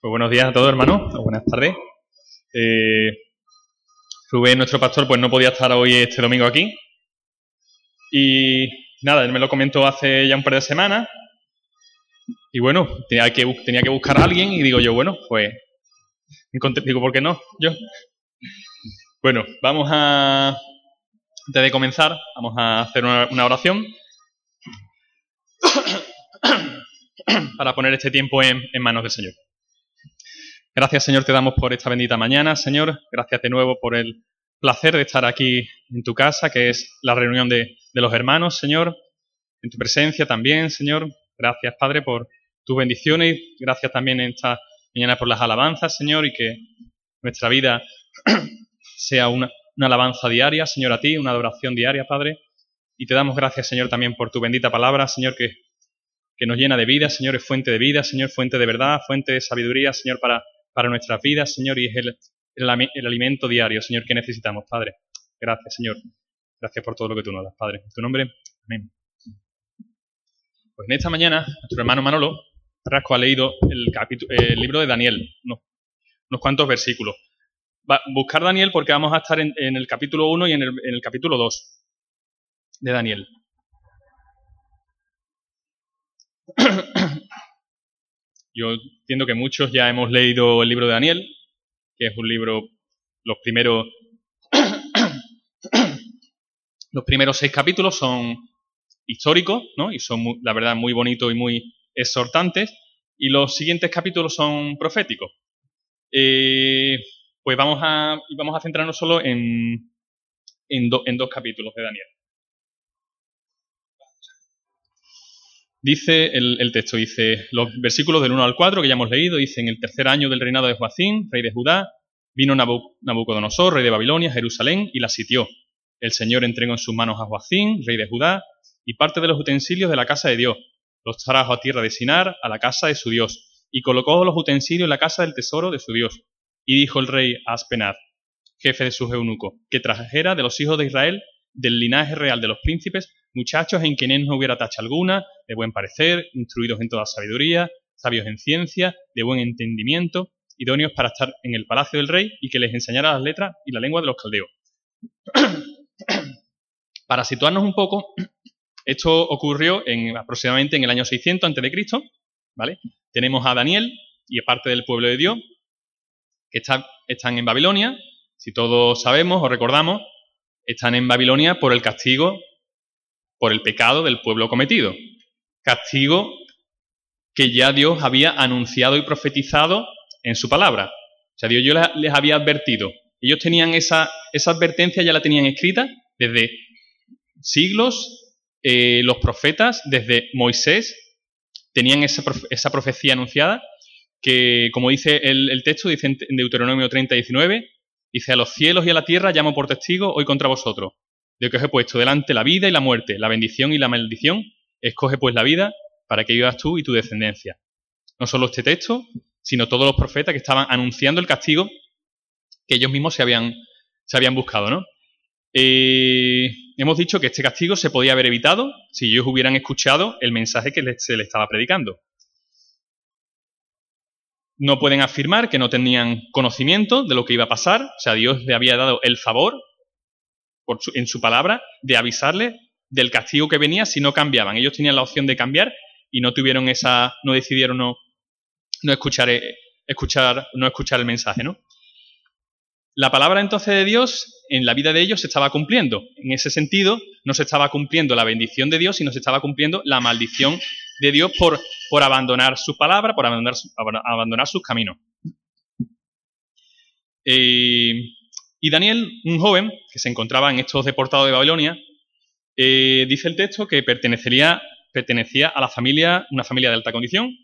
Pues buenos días a todos, hermanos. Buenas tardes. Eh, Rubén, nuestro pastor, pues no podía estar hoy este domingo aquí. Y nada, él me lo comentó hace ya un par de semanas. Y bueno, tenía que, tenía que buscar a alguien y digo yo, bueno, pues... Digo, ¿por qué no? Yo. Bueno, vamos a... Antes de comenzar, vamos a hacer una oración para poner este tiempo en, manos del Señor. Gracias, Señor, te damos por esta bendita mañana, Señor. Gracias de nuevo por el placer de estar aquí en tu casa, que es la reunión de, los hermanos, Señor. En tu presencia también, Señor. Gracias, Padre, por tus bendiciones. Gracias también en esta mañana por las alabanzas, Señor, y que nuestra vida sea una, una alabanza diaria, Señor, a ti, una adoración diaria, Padre. Y te damos gracias, Señor, también por tu bendita palabra, Señor, que que nos llena de vida, Señor, es fuente de vida, Señor, fuente de verdad, fuente de sabiduría, Señor, para, para nuestras vidas, Señor, y es el, el, alimento diario, Señor, que necesitamos, Padre. Gracias, Señor. Gracias por todo lo que tú nos das, Padre. En tu nombre, amén. Pues en esta mañana, nuestro hermano Manolo Rasco ha leído el, el libro de Daniel, unos, cuantos versículos. Buscar Daniel porque vamos a estar en, el capítulo 1 y en el, en el capítulo 2 de Daniel. Yo entiendo que muchos ya hemos leído el libro de Daniel, que es un libro, los primeros, los primeros seis capítulos son históricos, ¿no? Y son, la verdad, muy bonitos y muy exhortantes. Y los siguientes capítulos son proféticos. Eh, pues vamos a, vamos a centrarnos solo en, en dos capítulos de Daniel. Dice el, texto, dice, los versículos del 1 al 4 que ya hemos leído, dice, en el tercer año del reinado de Joacín, rey de Judá, vino Nabucodonosor, rey de Babilonia, Jerusalén, y la sitió. El Señor entregó en sus manos a Joacín, rey de Judá, y parte de los utensilios de la casa de Dios. Los trajo a tierra de Sinar, a la casa de su Dios, y colocó los utensilios en la casa del tesoro de su Dios. Y dijo el rey a Aspenaz, jefe de sus eunucos, que trajera de los hijos de Israel, del linaje real de los príncipes, muchachos en quienes no hubiera tacha alguna, de buen parecer, instruidos en toda sabiduría, sabios en ciencia, de buen entendimiento, idóneos para estar en el palacio del rey y que les enseñara las letras y la lengua de los caldeos. para situarnos un poco, esto ocurrió en, aproximadamente en el año 600 a.C., ¿vale? Tenemos a Daniel y parte del pueblo de Dios que están en Babilonia. Si todos sabemos o recordamos, están en Babilonia por el castigo por el pecado del pueblo cometido. Castigo que ya Dios había anunciado y profetizado en su palabra. O sea, Dios ya les había advertido. Ellos tenían esa, esa advertencia, ya la tenían escrita desde siglos, eh, los profetas, desde Moisés, tenían esa, esa profecía anunciada, que como dice el, texto, dice en Deuteronomio 30, 19, dice, a los cielos y a la tierra llamo por testigo hoy contra vosotros, de que os he puesto delante la vida y la muerte, la bendición y la maldición, escoge pues la vida para que vivas tú y tu descendencia. No solo este texto, sino todos los profetas que estaban anunciando el castigo que ellos mismos se habían, se habían buscado, ¿no? Eh, hemos dicho que este castigo se podía haber evitado si ellos hubieran escuchado el mensaje que se les estaba predicando. No pueden afirmar que no tenían conocimiento de lo que iba a pasar, o sea, Dios le había dado el favor en su palabra de avisarle del castigo que venía si no cambiaban. Ellos tenían la opción de cambiar y no tuvieron esa, no decidieron no, no escuchar, eh, escuchar, no escuchar el mensaje, ¿no? La palabra entonces de Dios en la vida de ellos se estaba cumpliendo. En ese sentido, no se estaba cumpliendo la bendición de Dios, sino se estaba cumpliendo la maldición de Dios por, por abandonar su palabra, por abandonar, abandonar sus caminos. Eh, y Daniel, un joven que se encontraba en estos deportados de Babilonia, eh, dice el texto que pertenecería, pertenecía a la familia, una familia de alta condición.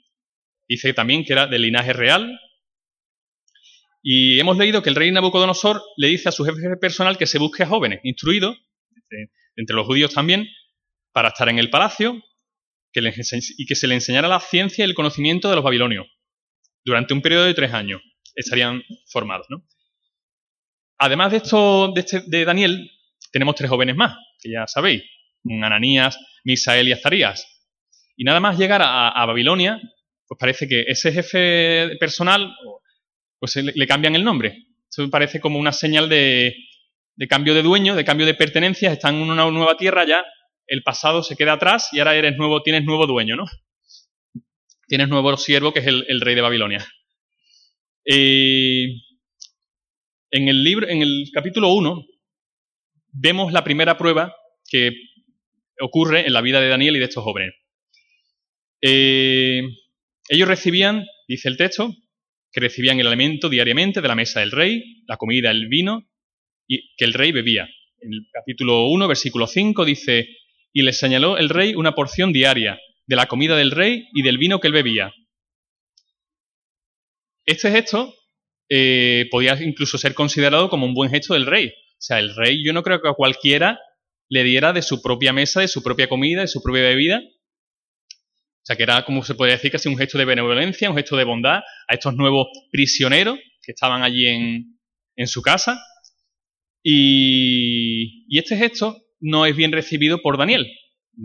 Dice también que era del linaje real. Y hemos leído que el rey Nabucodonosor le dice a su jefe personal que se busque a jóvenes, instruidos, entre los judíos también, para estar en el palacio que y que se le enseñara la ciencia y el conocimiento de los babilonios. Durante un periodo de tres años estarían formados. ¿no? Además de esto, de, este, de Daniel, tenemos tres jóvenes más, que ya sabéis, Ananías, Misael y Azarías. Y nada más llegar a, Babilonia, pues parece que ese jefe personal, pues le, cambian el nombre. Eso parece como una señal de, cambio de dueño, de cambio de pertenencias, están en una nueva tierra ya, el pasado se queda atrás y ahora eres nuevo, tienes nuevo dueño, ¿no? Tienes nuevo siervo que es el, rey de Babilonia. En el libro, en el capítulo 1, vemos la primera prueba que ocurre en la vida de Daniel y de estos jóvenes. Eh, ellos recibían, dice el texto, que recibían el alimento diariamente de la mesa del rey, la comida, el vino, y que el rey bebía. En el capítulo 1, versículo 5 dice, y les señaló el rey una porción diaria de la comida del rey y del vino que él bebía. Este gesto eh, podía incluso ser considerado como un buen gesto del rey. O sea, el rey yo no creo que a cualquiera le diera de su propia mesa, de su propia comida, de su propia bebida. O sea, que era como se podría decir casi un gesto de benevolencia, un gesto de bondad a estos nuevos prisioneros que estaban allí en, en su casa. Y, este gesto no es bien recibido por Daniel,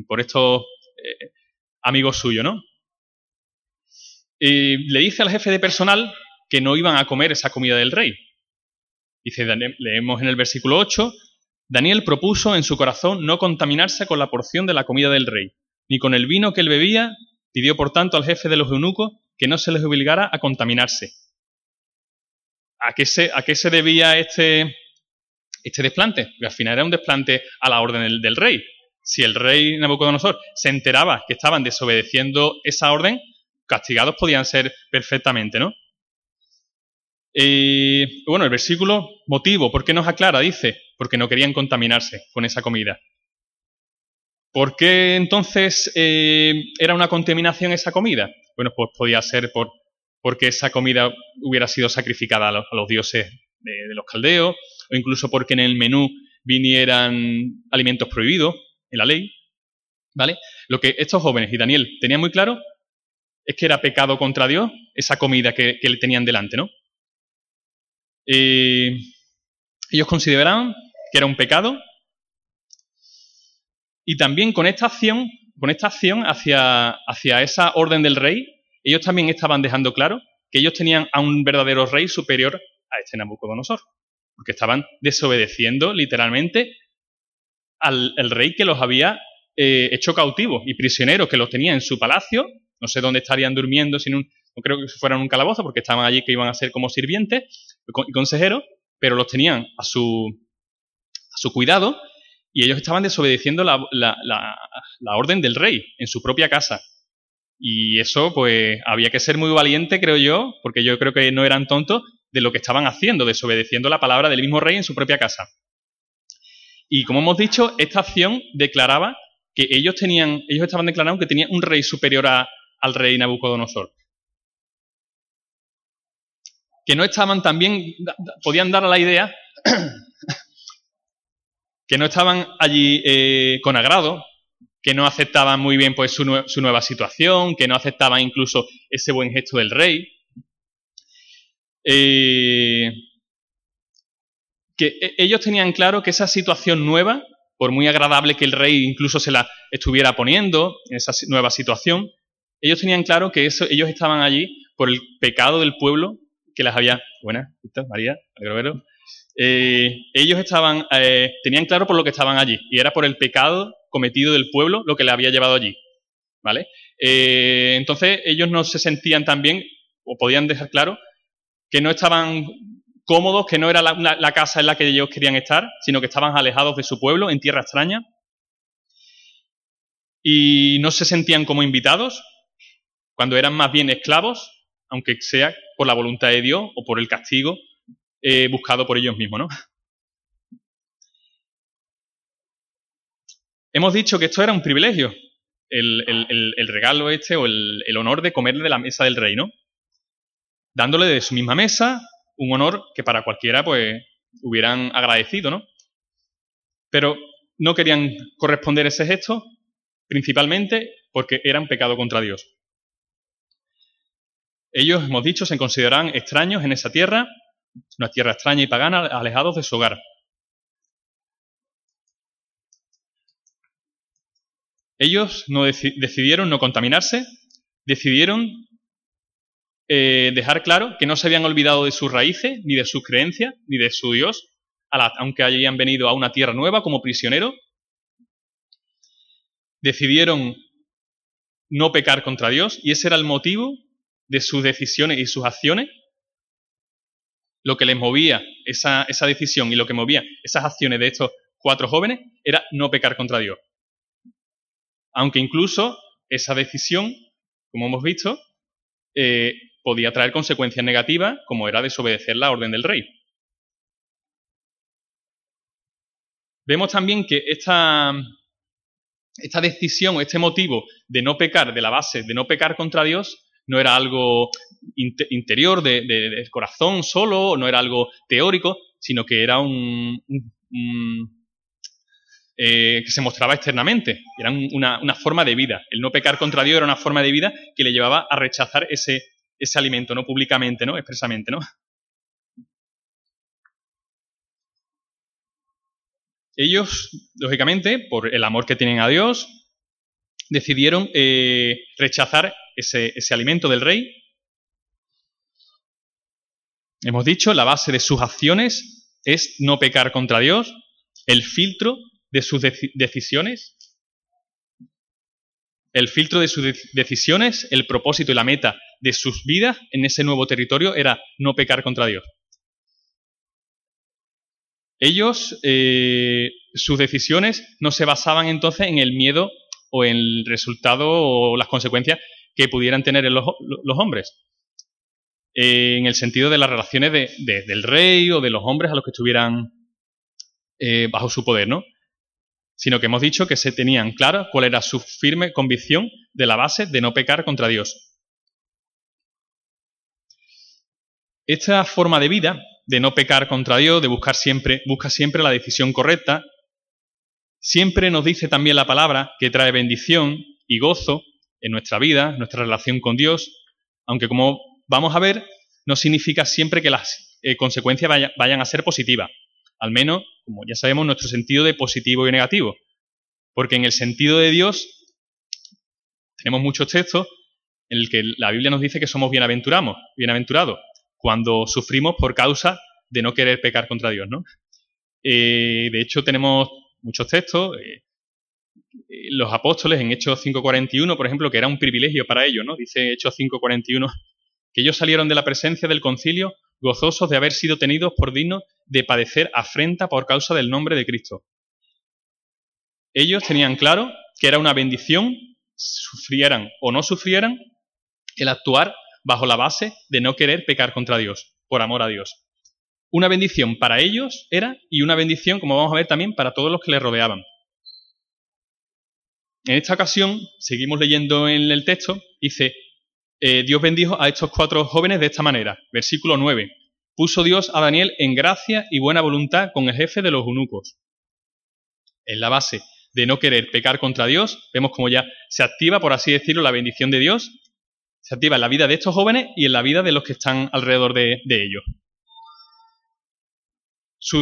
por estos eh, amigos suyos, ¿no? le dice al jefe de personal que no iban a comer esa comida del rey. Dice, leemos en el versículo 8, Daniel propuso en su corazón no contaminarse con la porción de la comida del rey, ni con el vino que él bebía, pidió por tanto al jefe de los eunucos que no se les obligara a contaminarse. ¿A qué se, a qué se debía este, este desplante, porque al final era un desplante a la orden del, rey. Si el rey Nabucodonosor se enteraba que estaban desobedeciendo esa orden, castigados podían ser perfectamente, ¿no? Y bueno, el versículo, motivo, ¿por qué nos aclara? Dice, porque no querían contaminarse con esa comida. ¿Por qué entonces eh, era una contaminación esa comida? Bueno, pues podía ser por, porque esa comida hubiera sido sacrificada a los, dioses de, los caldeos, o incluso porque en el menú vinieran alimentos prohibidos en la ley. ¿Vale? Lo que estos jóvenes y Daniel tenían muy claro es que era pecado contra Dios esa comida que, le tenían delante, ¿no? Eh, ellos consideraban que era un pecado. Y también con esta acción, con esta acción hacia, hacia esa orden del rey, ellos también estaban dejando claro que ellos tenían a un verdadero rey superior a este Nabucodonosor porque estaban desobedeciendo literalmente al rey que los había eh, hecho cautivos y prisioneros, que los tenía en su palacio, no sé dónde estarían durmiendo, sin un, no creo que fueran un calabozo, porque estaban allí que iban a ser como sirvientes y consejeros, pero los tenían a su, a su cuidado y ellos estaban desobedeciendo la, la, orden del rey en su propia casa. Y eso, pues, había que ser muy valiente, creo yo, porque yo creo que no eran tontos, de lo que estaban haciendo, desobedeciendo la palabra del mismo rey en su propia casa. Y como hemos dicho, esta acción declaraba que ellos tenían, ellos estaban declarando que tenían un rey superior al rey Nabucodonosor. Que no estaban también, podían dar a la idea que no estaban allí eh, con agrado, que no aceptaban muy bien pues, su, su nueva situación, que no aceptaban incluso ese buen gesto del rey, eh, que e, ellos tenían claro que esa situación nueva, por muy agradable que el rey incluso se la estuviera poniendo, en esa nueva situación, ellos tenían claro que eso, ellos estaban allí por el pecado del pueblo que las había. Buenas, María, eh, ellos estaban, eh, tenían claro por lo que estaban allí, y era por el pecado cometido del pueblo lo que le había llevado allí. ¿Vale? entonces ellos no se sentían tan bien, o podían dejar claro, que no estaban cómodos, que no era la, casa en la que ellos querían estar, sino que estaban alejados de su pueblo, en tierra extraña, y no se sentían como invitados, cuando eran más bien esclavos, aunque sea por la voluntad de Dios o por el castigo buscado por ellos mismos, ¿no? Hemos dicho que esto era un privilegio, el, regalo este o el, honor de comer de la mesa del rey, ¿no? dándole de su misma mesa un honor que para cualquiera pues hubieran agradecido, ¿no? Pero no querían corresponder ese gesto, principalmente porque eran pecado contra Dios. Ellos, hemos dicho, se consideraban extraños en esa tierra, una tierra extraña y pagana, alejados de su hogar. Ellos no decidieron no contaminarse, decidieron eh, dejar claro que no se habían olvidado de sus raíces, ni de sus creencias, ni de su Dios, aunque hayan venido a una tierra nueva como prisioneros. Decidieron no pecar contra Dios y ese era el motivo de sus decisiones y sus acciones. Lo que les movía esa, esa decisión y lo que movía esas acciones de estos cuatro jóvenes era no pecar contra Dios. Aunque incluso esa decisión, como hemos visto, eh, podía traer consecuencias negativas, como era desobedecer la orden del rey. Vemos también que esta, esta decisión este motivo de no pecar, de la base de no pecar contra Dios, no era algo interior del corazón solo, no era algo teórico, sino que era un, eh, que se mostraba externamente. Era una, forma de vida. El no pecar contra Dios era una forma de vida que le llevaba a rechazar ese, ese alimento, no públicamente, ¿no? Expresamente, ¿no? Ellos, lógicamente, por el amor que tienen a Dios, decidieron eh, rechazar ese, alimento del rey. Hemos dicho, la base de sus acciones es no pecar contra Dios. El filtro de sus decisiones, el filtro de sus decisiones, el propósito y la meta de sus vidas en ese nuevo territorio era no pecar contra Dios. Ellos, eh, sus decisiones no se basaban entonces en el miedo o en el resultado o las consecuencias que pudieran tener los, hombres. en el sentido de las relaciones del rey o de los hombres a los que estuvieran eh, bajo su poder, ¿no? sino que hemos dicho que se tenían claro cuál era su firme convicción de la base de no pecar contra Dios. Esta forma de vida, de no pecar contra Dios, de buscar siempre, busca siempre la decisión correcta, siempre nos dice también la palabra que trae bendición y gozo en nuestra vida, nuestra relación con Dios, aunque como vamos a ver, no significa siempre que las eh, consecuencias vayan a ser positivas. Al menos, como ya sabemos, nuestro sentido de positivo y negativo. Porque en el sentido de Dios tenemos muchos textos en el que la Biblia nos dice que somos bienaventurados, bienaventurados cuando sufrimos por causa de no querer pecar contra Dios, ¿no? Eh, de hecho, tenemos muchos textos. Eh, eh, los apóstoles en Hechos 5.41, por ejemplo, que era un privilegio para ellos, ¿no? Dice Hechos 5.41, que ellos salieron de la presencia del concilio gozosos de haber sido tenidos por dignos de padecer afrenta por causa del nombre de Cristo. Ellos tenían claro que era una bendición, sufrieran o no sufrieran, el actuar bajo la base de no querer pecar contra Dios, por amor a Dios. Una bendición para ellos era y una bendición, como vamos a ver también, para todos los que les rodeaban. En esta ocasión, seguimos leyendo en el texto, dice, eh, Dios bendijo a estos cuatro jóvenes de esta manera. Versículo 9. Puso Dios a Daniel en gracia y buena voluntad con el jefe de los eunucos. En la base de no querer pecar contra Dios, vemos como ya se activa, por así decirlo, la bendición de Dios. Se activa en la vida de estos jóvenes y en la vida de los que están alrededor de, ellos.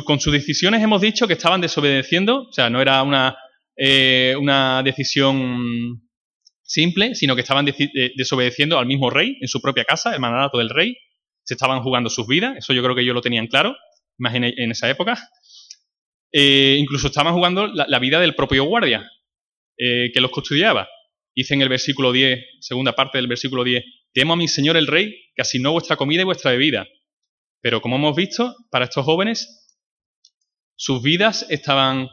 Con sus decisiones hemos dicho que estaban desobedeciendo, o sea, no era una, eh, una decisión simple, sino que estaban eh, desobedeciendo al mismo rey en su propia casa, el mandato del rey. Se estaban jugando sus vidas, eso yo creo que ellos lo tenían claro, más en, esa época. Eh, incluso estaban jugando la, vida del propio guardia que los custodiaba. Dice en el versículo 10, segunda parte del versículo 10, temo a mi señor el rey, que asignó vuestra comida y vuestra bebida. Pero como hemos visto, para estos jóvenes, sus vidas estaban,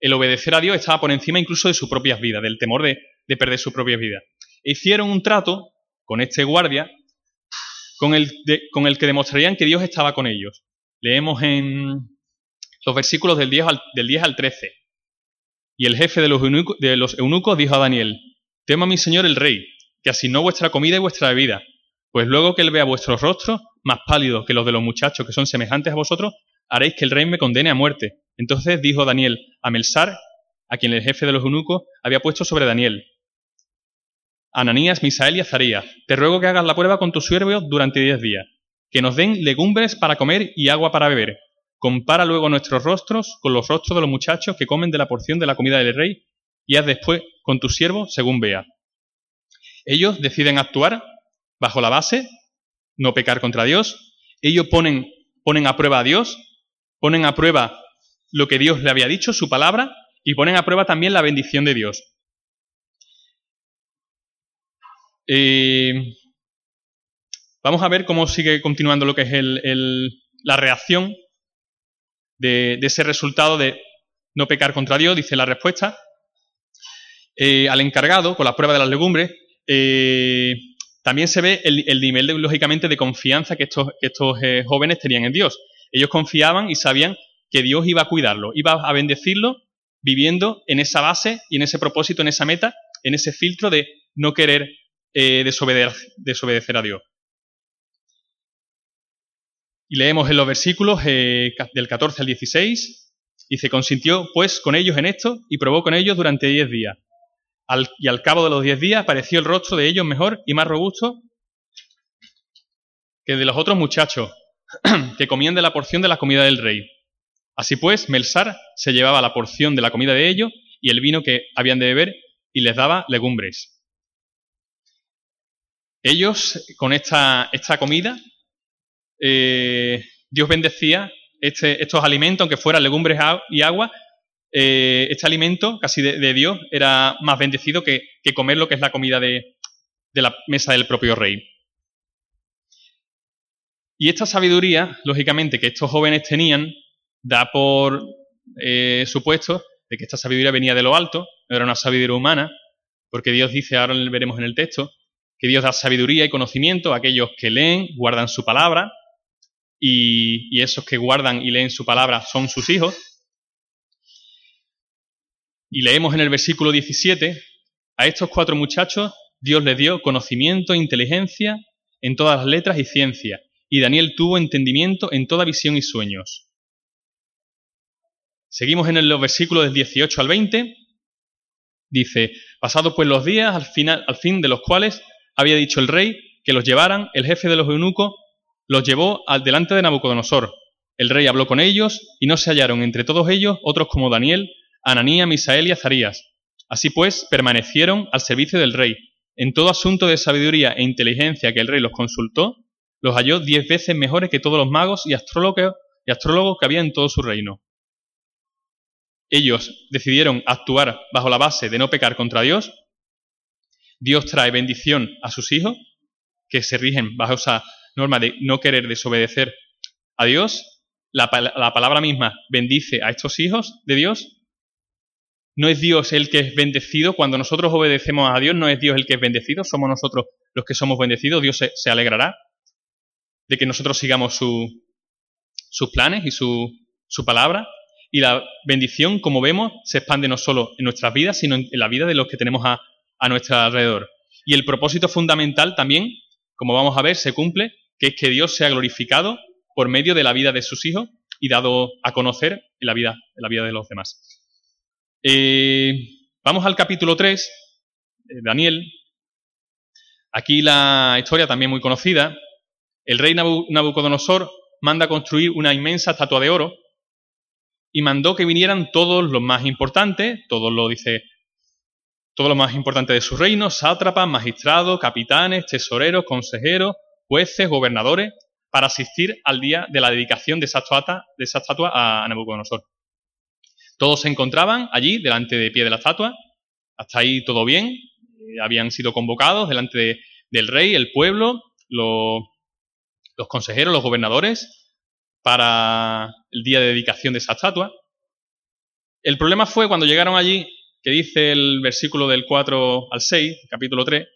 el obedecer a Dios estaba por encima incluso de sus propias vidas, del temor de, de perder su propia vida. Hicieron un trato con este guardia con el, el que demostrarían que Dios estaba con ellos. Leemos en los versículos del 10 al, del 10 al 13. Y el jefe de los, eunucos, de los eunucos dijo a Daniel, Temo a mi señor el rey, que asignó vuestra comida y vuestra bebida, pues luego que él vea vuestros rostros, más pálidos que los de los muchachos que son semejantes a vosotros, haréis que el rey me condene a muerte. Entonces dijo Daniel a Melsar, a quien el jefe de los eunucos había puesto sobre Daniel, Ananías, Misael y Azarías, te ruego que hagas la prueba con tus siervos durante diez días, que nos den legumbres para comer y agua para beber. Compara luego nuestros rostros con los rostros de los muchachos que comen de la porción de la comida del rey, y haz después con tus siervos según vea. Ellos deciden actuar bajo la base no pecar contra Dios. Ellos ponen, ponen a prueba a Dios, ponen a prueba lo que Dios le había dicho, su palabra, y ponen a prueba también la bendición de Dios. Eh, vamos a ver cómo sigue continuando lo que es la reacción de, ese resultado de no pecar contra Dios, dice la respuesta. Eh, al encargado, con la prueba de las legumbres, eh, también se ve el, nivel, de, lógicamente, de confianza que estos, jóvenes tenían en Dios. Ellos confiaban y sabían que Dios iba a cuidarlo, iba a bendecirlo viviendo en esa base y en ese propósito, en esa meta, en ese filtro de no querer eh, desobedecer, a Dios. Y leemos en los versículos eh, del 14 al 16, dice, consintió pues con ellos en esto y probó con ellos durante diez días. y al cabo de los diez días pareció el rostro de ellos mejor y más robusto que de los otros muchachos que comían de la porción de la comida del rey. Así pues, Melsar se llevaba la porción de la comida de ellos y el vino que habían de beber y les daba legumbres. Ellos, con esta, esta comida, eh, Dios bendecía este, estos alimentos, aunque fueran legumbres y agua, eh, este alimento casi de, Dios era más bendecido que, comer lo que es la comida de, de la mesa del propio rey. Y esta sabiduría, lógicamente, que estos jóvenes tenían, da por eh, supuesto de que esta sabiduría venía de lo alto, no era una sabiduría humana, porque Dios dice, ahora lo veremos en el texto, que Dios da sabiduría y conocimiento a aquellos que leen, guardan su palabra, y, esos que guardan y leen su palabra son sus hijos. Y leemos en el versículo 17, a estos cuatro muchachos Dios les dio conocimiento inteligencia en todas las letras y ciencia, y Daniel tuvo entendimiento en toda visión y sueños. Seguimos en los versículos del 18 al 20. Dice, pasados pues los días, al, final, al fin de los cuales había dicho el rey que los llevaran, el jefe de los eunucos los llevó al delante de Nabucodonosor. El rey habló con ellos y no se hallaron entre todos ellos otros como Daniel, Ananía, Misael y Azarías. Así pues, permanecieron al servicio del rey. En todo asunto de sabiduría e inteligencia que el rey los consultó, los halló diez veces mejores que todos los magos y astrólogos, y astrólogos que había en todo su reino ellos decidieron actuar bajo la base de no pecar contra Dios, Dios trae bendición a sus hijos, que se rigen bajo esa norma de no querer desobedecer a Dios. La, palabra misma bendice a estos hijos de Dios. No es Dios el que es bendecido. Cuando nosotros obedecemos a Dios, no es Dios el que es bendecido, somos nosotros los que somos bendecidos. Dios se, alegrará de que nosotros sigamos sus planes y su, su palabra. Y la bendición, como vemos, se expande no solo en nuestras vidas, sino en la vida de los que tenemos a, nuestro alrededor. Y el propósito fundamental también, como vamos a ver, se cumple, que es que Dios sea glorificado por medio de la vida de sus hijos y dado a conocer en la vida, en la vida de los demás. Eh, vamos al capítulo 3, Daniel. Aquí la historia también muy conocida. El rey Nabucodonosor manda construir una inmensa estatua de oro y mandó que vinieran todos los más importantes, todos lo dice, todos los más importantes de su reino, sátrapas, magistrados, capitanes, tesoreros, consejeros, jueces, gobernadores, para asistir al día de la dedicación de esa estatua, a Nabucodonosor. Todos se encontraban allí, delante de pie de la estatua, hasta ahí todo bien, eh, habían sido convocados delante del rey, el pueblo, los consejeros, los gobernadores, para el día de dedicación de esa estatua. El problema fue cuando llegaron allí, que dice el versículo del 4 al 6, capítulo 3,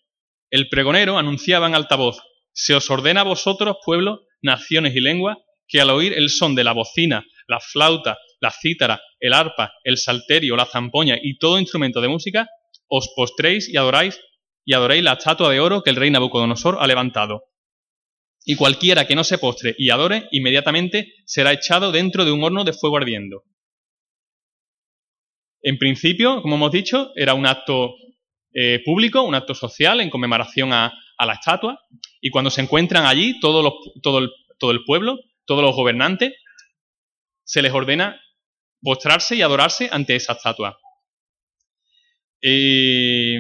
el pregonero anunciaba en altavoz, se os ordena a vosotros, pueblos, naciones y lenguas, que al oír el son de la bocina, la flauta, la cítara, el arpa, el salterio, la zampoña y todo instrumento de música, os postréis y adoráis y adoréis la estatua de oro que el rey Nabucodonosor ha levantado y cualquiera que no se postre y adore, inmediatamente será echado dentro de un horno de fuego ardiendo. En principio, como hemos dicho, era un acto eh, público, un acto social en conmemoración a, la estatua, y cuando se encuentran allí todo, el, pueblo, todos los gobernantes, se les ordena postrarse y adorarse ante esa estatua. Eh,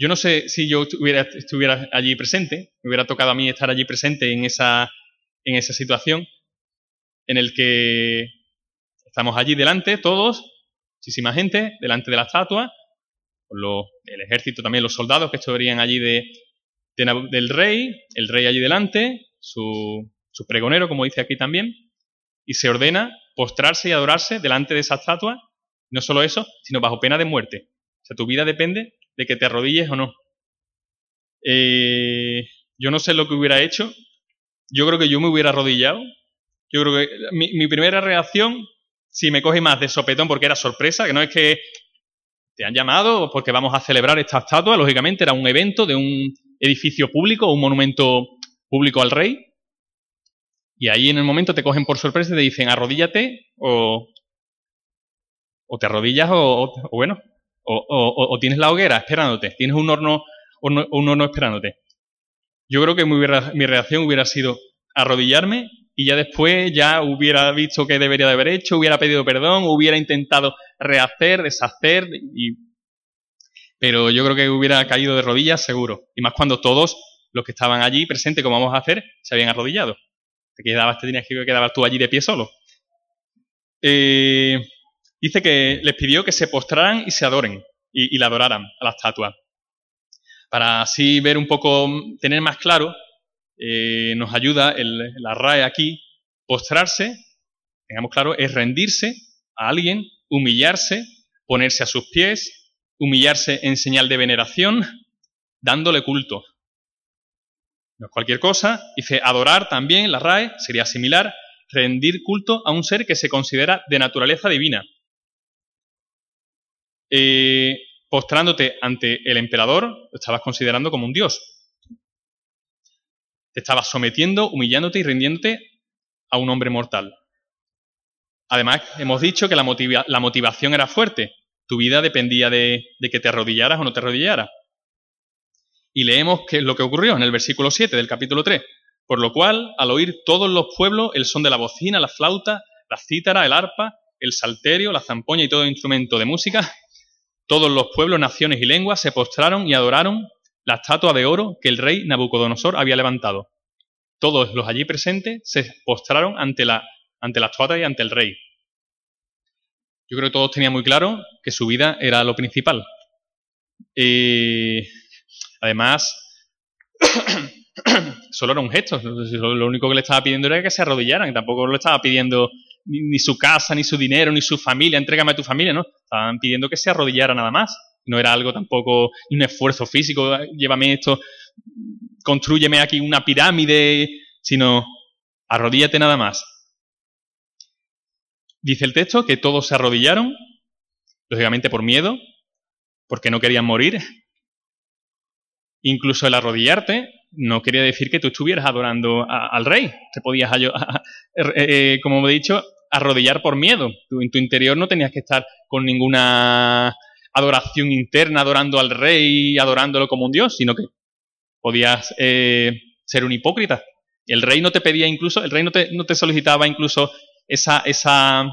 Yo no sé si yo estuviera allí presente, me hubiera tocado a mí estar allí presente en esa, en esa situación en el que estamos allí delante, todos, muchísima gente, delante de la estatua, el ejército también, los soldados que estarían allí de, del rey, el rey allí delante, su, su pregonero, como dice aquí también, y se ordena postrarse y adorarse delante de esa estatua, no solo eso, sino bajo pena de muerte. O sea, tu vida depende de que te arrodilles o no. Eh, yo no sé lo que hubiera hecho. Yo creo que yo me hubiera arrodillado. Yo creo que mi, mi primera reacción, si me coge más de sopetón porque era sorpresa, que no es que te han llamado porque vamos a celebrar esta estatua, lógicamente era un evento de un edificio público, un monumento público al rey, y ahí en el momento te cogen por sorpresa y te dicen arrodíllate o, o te arrodillas o, bueno, o, tienes la hoguera esperándote, tienes un horno, un horno esperándote. Yo creo que mi, reacción hubiera sido arrodillarme y ya después ya hubiera visto qué debería de haber hecho, hubiera pedido perdón, hubiera intentado rehacer, deshacer, y... pero yo creo que hubiera caído de rodillas seguro. Y más cuando todos los que estaban allí presentes, como vamos a hacer, se habían arrodillado. Te quedabas, te tenías que quedar tú allí de pie solo. Eh, dice que les pidió que se postraran y se adoren, y, la adoraran a la estatua. Para así ver un poco, tener más claro, eh, nos ayuda el, la RAE aquí, postrarse, tengamos claro, es rendirse a alguien, humillarse, ponerse a sus pies, humillarse en señal de veneración, dándole culto. No es cualquier cosa. Dice adorar también, la RAE, sería similar, rendir culto a un ser que se considera de naturaleza divina. Eh, postrándote ante el emperador, lo estabas considerando como un dios. Te estabas sometiendo, humillándote y rindiéndote a un hombre mortal. Además, hemos dicho que la, motivación era fuerte. Tu vida dependía de, que te arrodillaras o no te arrodillaras. Y leemos qué es lo que ocurrió en el versículo 7 del capítulo 3. Por lo cual, al oír todos los pueblos el son de la bocina, la flauta, la cítara, el arpa, el salterio, la zampoña y todo instrumento de música, todos los pueblos, naciones y lenguas se postraron y adoraron la estatua de oro que el rey Nabucodonosor había levantado. Todos los allí presentes se postraron ante la, ante estatua y ante el rey. Yo creo que todos tenían muy claro que su vida era lo principal. Eh, Además, solo era un gesto. Lo único que le estaba pidiendo era que se arrodillaran. Tampoco le estaba pidiendo ni, su casa, ni su dinero, ni su familia. Entrégame a tu familia, ¿no? Estaban pidiendo que se arrodillara nada más. No era algo tampoco, un esfuerzo físico. Llévame esto, construyeme aquí una pirámide, sino arrodíllate nada más. Dice el texto que todos se arrodillaron, lógicamente por miedo, porque no querían morir, Incluso el arrodillarte no quería decir que tú estuvieras adorando al rey. Te podías, eh, eh, como he dicho, arrodillar por miedo. Tú en tu interior no tenías que estar con ninguna adoración interna, adorando al rey, adorándolo como un dios, sino que podías eh, ser un hipócrita. El rey no te pedía incluso, el rey no te, solicitaba incluso esa, esa,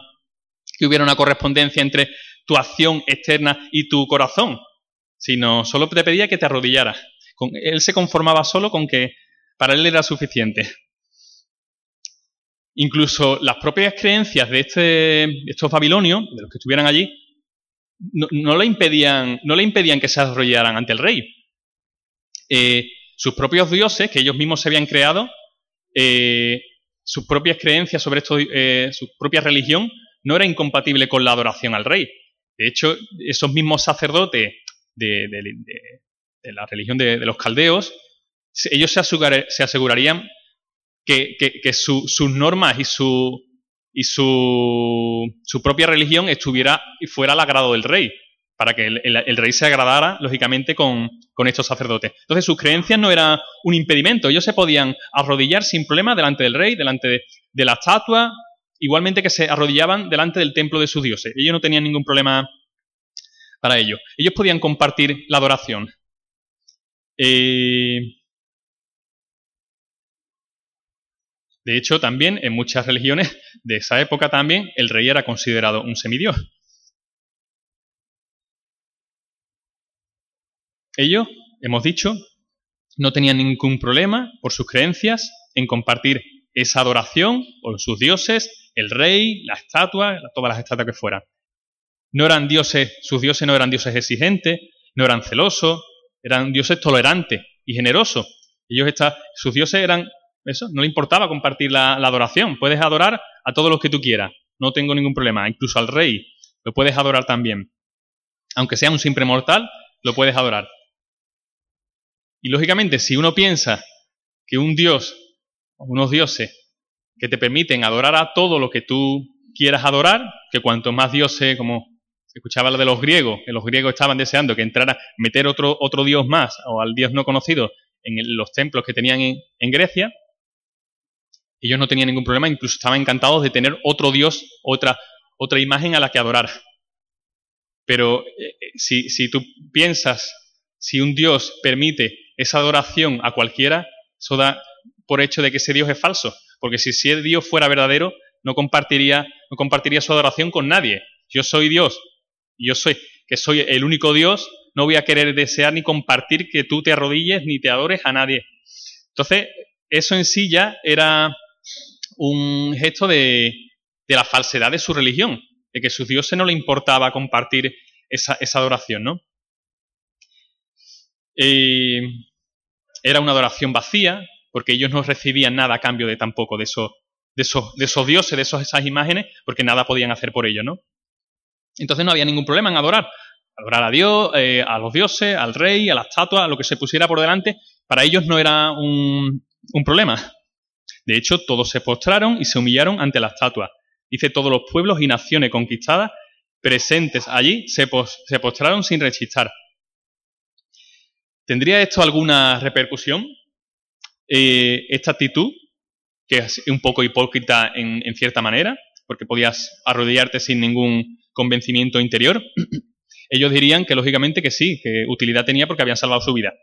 que hubiera una correspondencia entre tu acción externa y tu corazón, sino solo te pedía que te arrodillaras él se conformaba solo con que para él era suficiente. Incluso las propias creencias de, este, estos babilonios, de los que estuvieran allí, no, le, impedían, no le impedían que se arrollaran ante el rey. Eh, sus propios dioses, que ellos mismos se habían creado, eh, sus propias creencias sobre esto, eh, su propia religión, no era incompatible con la adoración al rey. De hecho, esos mismos sacerdotes de, la religión de, los caldeos, ellos se, asegurarían que, sus normas y su, y su, su, propia religión estuviera y fuera al agrado del rey, para que el, rey se agradara, lógicamente, con, estos sacerdotes. Entonces, sus creencias no eran un impedimento, ellos se podían arrodillar sin problema delante del rey, delante de, de la estatua, igualmente que se arrodillaban delante del templo de sus dioses. Ellos no tenían ningún problema para ello. Ellos podían compartir la adoración. Eh, de hecho, también en muchas religiones de esa época también el rey era considerado un semidios. ellos, hemos dicho, no tenían ningún problema por sus creencias en compartir esa adoración con sus dioses, el rey, la estatua, todas las estatuas que fueran. No eran dioses, sus dioses no eran dioses exigentes, no eran celosos, eran dioses tolerantes y generosos. Ellos sus dioses eran eso, no le importaba compartir la, adoración. Puedes adorar a todos los que tú quieras, no tengo ningún problema, incluso al rey lo puedes adorar también. Aunque sea un simple mortal, lo puedes adorar. Y lógicamente, si uno piensa que un dios unos dioses que te permiten adorar a todo lo que tú quieras adorar, que cuanto más dioses, como escuchaba lo de los griegos, que los griegos estaban deseando que entrara meter otro, otro dios más o al dios no conocido en los templos que tenían en, Grecia, ellos no tenían ningún problema, incluso estaban encantados de tener otro dios, otra, otra imagen a la que adorar. Pero eh, eh, si, si tú piensas, si un dios permite esa adoración a cualquiera, eso da por hecho de que ese Dios es falso. Porque si ese Dios fuera verdadero, no compartiría, no compartiría su adoración con nadie. Yo soy Dios, yo soy, que soy el único Dios, no voy a querer desear ni compartir que tú te arrodilles ni te adores a nadie. Entonces, eso en sí ya era un gesto de, de la falsedad de su religión, de que a sus dioses no le importaba compartir esa, esa adoración, ¿no? Era una adoración vacía, porque ellos no recibían nada a cambio de tampoco de esos, de esos, de esos dioses, de esos, esas imágenes, porque nada podían hacer por ellos, ¿no? Entonces no había ningún problema en adorar. Adorar a Dios, eh, a los dioses, al rey, a la estatua, a lo que se pusiera por delante, para ellos no era un, un problema. De hecho, todos se postraron y se humillaron ante la estatua. Dice, todos los pueblos y naciones conquistadas presentes allí se, postraron sin rechistar. ¿Tendría esto alguna repercusión? Eh, esta actitud, que es un poco hipócrita en, cierta manera, porque podías arrodillarte sin ningún convencimiento interior, ellos dirían que lógicamente que sí, que utilidad tenía porque habían salvado su vida.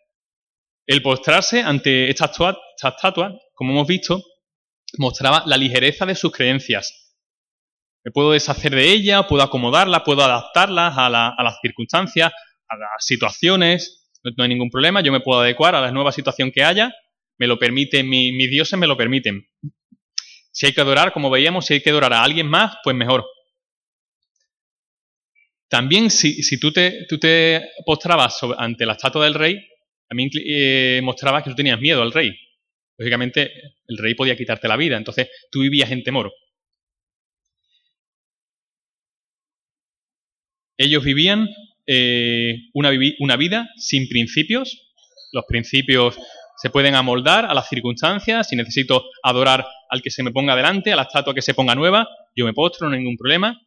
El postrarse ante esta estatua, como hemos visto, mostraba la ligereza de sus creencias. Me puedo deshacer de ella, puedo acomodarla, puedo adaptarla a, a las circunstancias, a las situaciones, no, hay ningún problema, yo me puedo adecuar a la nueva situación que haya, me lo permiten, mis dioses me lo permiten. Si hay que adorar, como veíamos, si hay que adorar a alguien más, pues mejor. También si, si tú, te, tú te postrabas ante la estatua del rey, también eh, mostrabas que tú tenías miedo al rey. Lógicamente, el rey podía quitarte la vida, entonces tú vivías en temor. Ellos vivían eh, una, una vida sin principios. Los principios se pueden amoldar a las circunstancias. Si necesito adorar al que se me ponga delante, a la estatua que se ponga nueva, yo me postro, no hay ningún problema.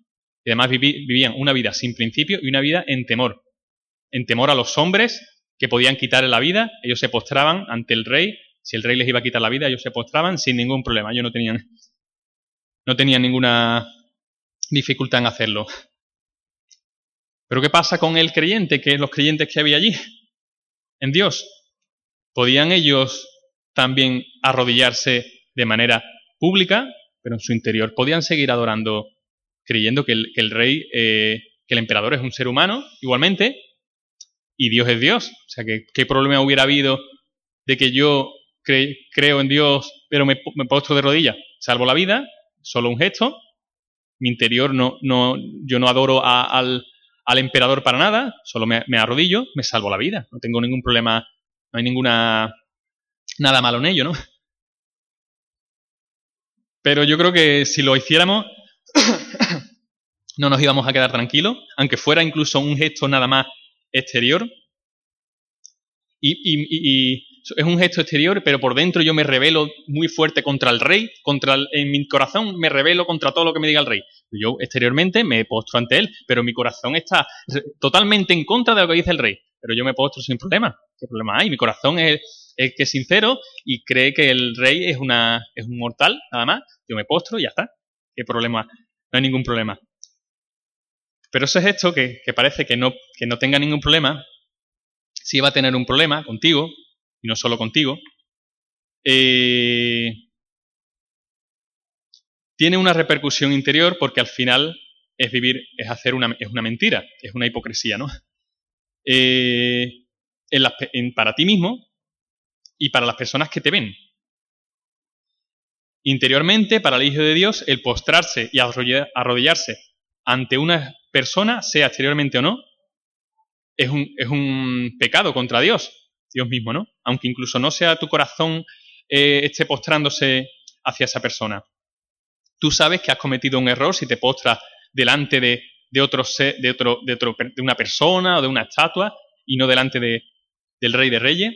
Y además vivían una vida sin principios y una vida en temor. En temor a los hombres que podían quitarle la vida, ellos se postraban ante el rey. Si el rey les iba a quitar la vida, ellos se postraban sin ningún problema. Ellos no tenían, no tenían ninguna dificultad en hacerlo. Pero ¿qué pasa con el creyente, que los creyentes que había allí? En Dios. ¿Podían ellos también arrodillarse de manera pública, pero en su interior podían seguir adorando, creyendo que el, rey, eh, que el emperador es un ser humano, igualmente, y Dios es Dios? O sea, ¿qué, problema hubiera habido de que yo creo en Dios, pero me, me postro de rodillas? Salvo la vida, solo un gesto, mi interior no, no, yo no adoro al, al emperador para nada, solo me, arrodillo, me salvo la vida. No tengo ningún problema, no hay ninguna nada malo en ello, ¿no? Pero yo creo que si lo hiciéramos, no nos íbamos a quedar tranquilos, aunque fuera incluso un gesto nada más exterior. y, es un gesto exterior, pero por dentro yo me revelo muy fuerte contra el rey, contra en mi corazón me revelo contra todo lo que me diga el rey. Yo exteriormente me postro ante él, pero mi corazón está totalmente en contra de lo que dice el rey. Pero yo me postro sin problema. ¿Qué problema hay? Mi corazón es, que es sincero y cree que el rey es, una, es un mortal, nada más. Yo me postro y ya está. ¿Qué problema? No hay ningún problema. Pero ese gesto que, que parece que no, que no tenga ningún problema, si va a tener un problema contigo, y no solo contigo, eh, tiene una repercusión interior porque al final es vivir, es hacer una, es una mentira, es una hipocresía, ¿no? Eh, para ti mismo y para las personas que te ven. Interiormente, para el Hijo de Dios, el postrarse y arrodillarse ante una persona, sea exteriormente o no, es un, es un pecado contra Dios, Dios mismo, ¿no? Aunque incluso no sea tu corazón eh, esté postrándose hacia esa persona. Tú sabes que has cometido un error si te postras delante de, de, otro, de, otro, de, otro, de una persona o de una estatua y no delante de, del Rey de Reyes.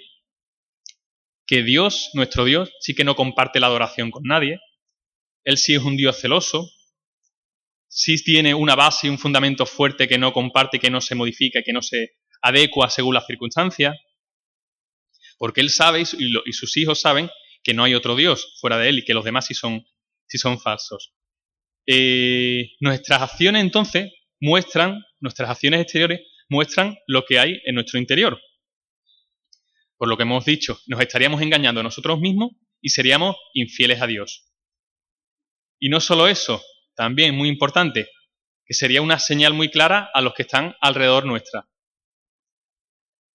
Que Dios, nuestro Dios, sí que no comparte la adoración con nadie. Él sí es un Dios celoso. Sí tiene una base y un fundamento fuerte que no comparte, que no se modifica, que no se adecua según las circunstancias. Porque Él sabe y, sus hijos saben que no hay otro Dios fuera de Él y que los demás sí son son falsos. Eh, nuestras acciones entonces muestran, nuestras acciones exteriores muestran lo que hay en nuestro interior. Por lo que hemos dicho, nos estaríamos engañando a nosotros mismos y seríamos infieles a Dios. Y no solo eso, también muy importante, que sería una señal muy clara a los que están alrededor nuestra.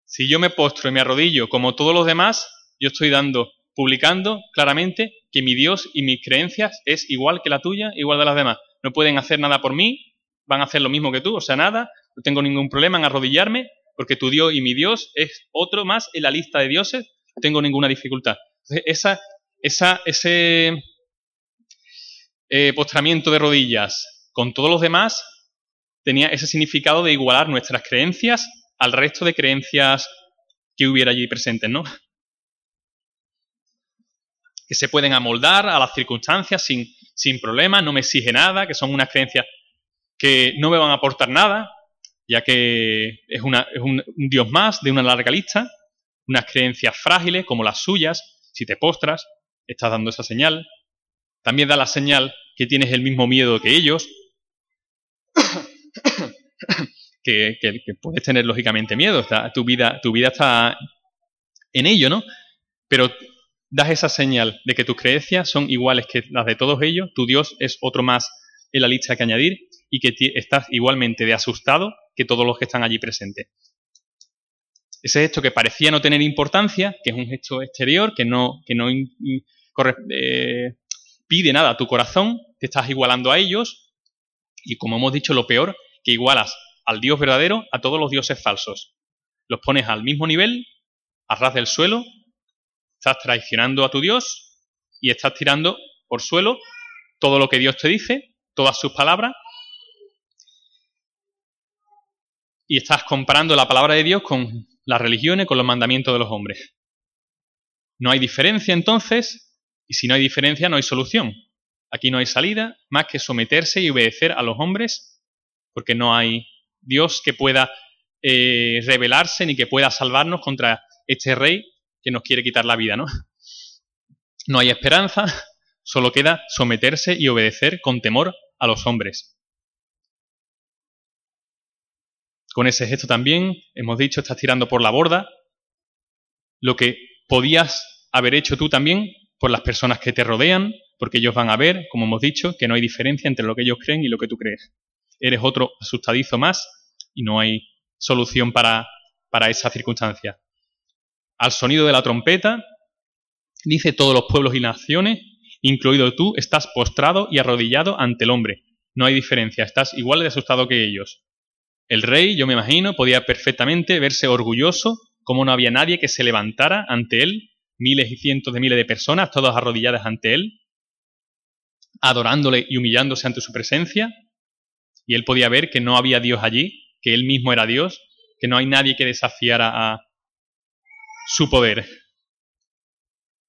Si yo me postro y me arrodillo como todos los demás, yo estoy dando publicando claramente que mi Dios y mis creencias es igual que la tuya, igual de las demás. No pueden hacer nada por mí, van a hacer lo mismo que tú, o sea, nada, no tengo ningún problema en arrodillarme, porque tu Dios y mi Dios es otro más en la lista de dioses, no tengo ninguna dificultad. esa, esa, ese eh, postramiento de rodillas con todos los demás tenía ese significado de igualar nuestras creencias al resto de creencias que hubiera allí presentes, ¿no? que se pueden amoldar a las circunstancias sin, sin problema, no me exige nada, que son unas creencias que no me van a aportar nada, ya que es, una, es un, Dios más de una larga lista, unas creencias frágiles como las suyas, si te postras, estás dando esa señal. También da la señal que tienes el mismo miedo que ellos, que, puedes tener lógicamente miedo, tu, vida, tu vida está en ello, ¿no? Pero das esa señal de que tus creencias son iguales que las de todos ellos, tu Dios es otro más en la lista que añadir y que estás igualmente de asustado que todos los que están allí presentes. Ese gesto que parecía no tener importancia, que es un gesto exterior, que no, que no eh, pide nada a tu corazón, te estás igualando a ellos y como hemos dicho, lo peor, que igualas al Dios verdadero a todos los dioses falsos. Los pones al mismo nivel, a ras del suelo, Estás traicionando a tu Dios y estás tirando por suelo todo lo que Dios te dice, todas sus palabras, y estás comparando la palabra de Dios con las religiones, con los mandamientos de los hombres. No hay diferencia entonces, y si no hay diferencia no hay solución. Aquí no hay salida más que someterse y obedecer a los hombres, porque no hay Dios que pueda eh, rebelarse ni que pueda salvarnos contra este rey que nos quiere quitar la vida, ¿no? No hay esperanza, solo queda someterse y obedecer con temor a los hombres. Con ese gesto también, hemos dicho, estás tirando por la borda lo que podías haber hecho tú también por las personas que te rodean, porque ellos van a ver, como hemos dicho, que no hay diferencia entre lo que ellos creen y lo que tú crees. Eres otro asustadizo más y no hay solución para, para esa circunstancia al sonido de la trompeta, dice todos los pueblos y naciones, incluido tú, estás postrado y arrodillado ante el hombre. No hay diferencia, estás igual de asustado que ellos. El rey, yo me imagino, podía perfectamente verse orgulloso, como no había nadie que se levantara ante él, miles y cientos de miles de personas, todas arrodilladas ante él, adorándole y humillándose ante su presencia, y él podía ver que no había Dios allí, que él mismo era Dios, que no hay nadie que desafiara a, su poder.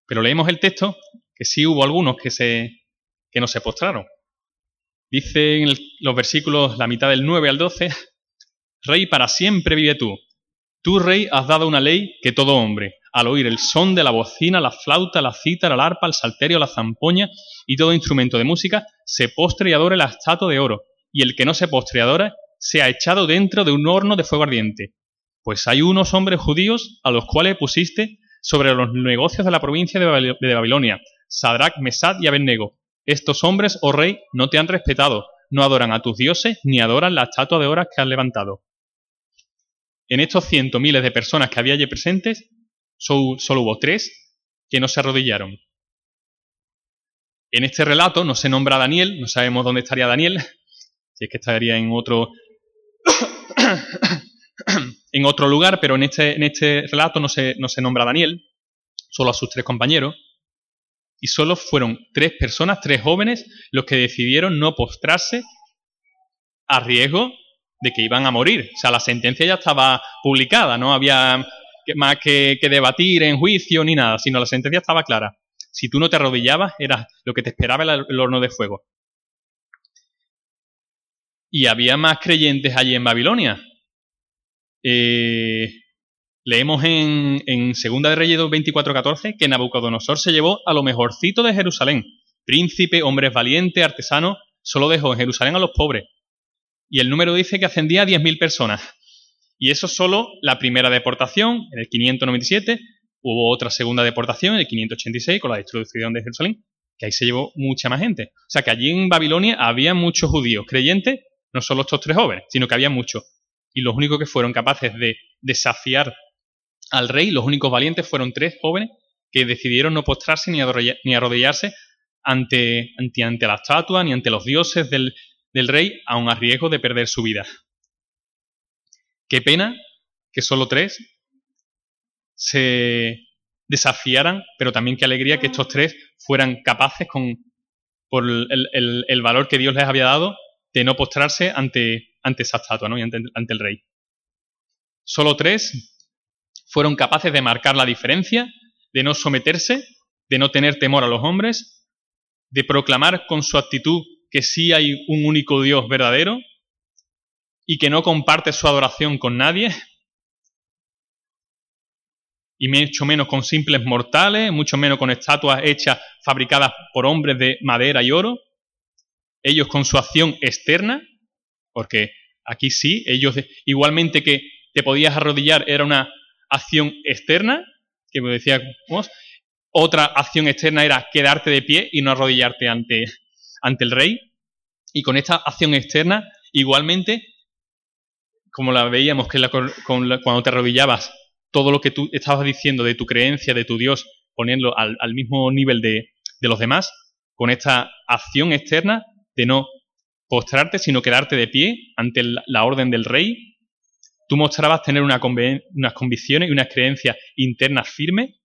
Pero leemos el texto que sí hubo algunos que, se, que no se postraron. Dice en los versículos, la mitad del 9 al 12, Rey, para siempre vive tú. Tú, Rey, has dado una ley que todo hombre, al oír el son de la bocina, la flauta, la cítara, el arpa, el salterio, la zampoña y todo instrumento de música, se postre y adore la estatua de oro, y el que no se postre y adore, sea echado dentro de un horno de fuego ardiente. Pues hay unos hombres judíos a los cuales pusiste sobre los negocios de la provincia de Babilonia, Sadrach, Mesad y Abednego. Estos hombres, oh rey, no te han respetado, no adoran a tus dioses ni adoran la estatua de horas que has levantado. En estos cientos miles de personas que había allí presentes, solo, hubo tres que no se arrodillaron. En este relato no se nombra a Daniel, no sabemos dónde estaría Daniel, si es que estaría en otro en otro lugar, pero en este, en este relato no se, no se nombra a Daniel, solo a sus tres compañeros, y solo fueron tres personas, tres jóvenes, los que decidieron no postrarse a riesgo de que iban a morir. O sea, la sentencia ya estaba publicada, no había más que, debatir en juicio ni nada, sino la sentencia estaba clara. Si tú no te arrodillabas, era lo que te esperaba el, horno de fuego. Y había más creyentes allí en Babilonia. Eh, leemos en, en Segunda de Reyes 24.14 que Nabucodonosor se llevó a lo mejorcito de Jerusalén. Príncipe, hombres valientes, artesanos, solo dejó en Jerusalén a los pobres. Y el número dice que ascendía a 10.000 personas. Y eso solo la primera deportación, en el 597, hubo otra segunda deportación, en el 586, con la destrucción de Jerusalén, que ahí se llevó mucha más gente. O sea que allí en Babilonia había muchos judíos creyentes, no solo estos tres jóvenes, sino que había muchos. Y los únicos que fueron capaces de desafiar al rey, los únicos valientes fueron tres jóvenes que decidieron no postrarse ni, arrodillarse ante, ante, ante la estatua ni ante los dioses del, del rey, aun a riesgo de perder su vida. Qué pena que solo tres se desafiaran, pero también qué alegría que estos tres fueran capaces, con, por el, valor que Dios les había dado, de no postrarse ante, ante esa estatua ¿no? y ante, ante el rey. Solo tres fueron capaces de marcar la diferencia, de no someterse, de no tener temor a los hombres, de proclamar con su actitud que sí hay un único Dios verdadero y que no comparte su adoración con nadie, y mucho menos con simples mortales, mucho menos con estatuas hechas, fabricadas por hombres de madera y oro, ellos con su acción externa, porque aquí sí, ellos igualmente que te podías arrodillar era una acción externa, que decíamos, otra acción externa era quedarte de pie y no arrodillarte ante, ante el rey, y con esta acción externa igualmente como la veíamos que cuando te arrodillabas, todo lo que tú estabas diciendo de tu creencia, de tu Dios, ponerlo al, mismo nivel de, los demás, con esta acción externa de no postrarte, sino quedarte de pie ante la orden del rey, tú mostrabas tener unas convicciones y unas creencias internas firmes,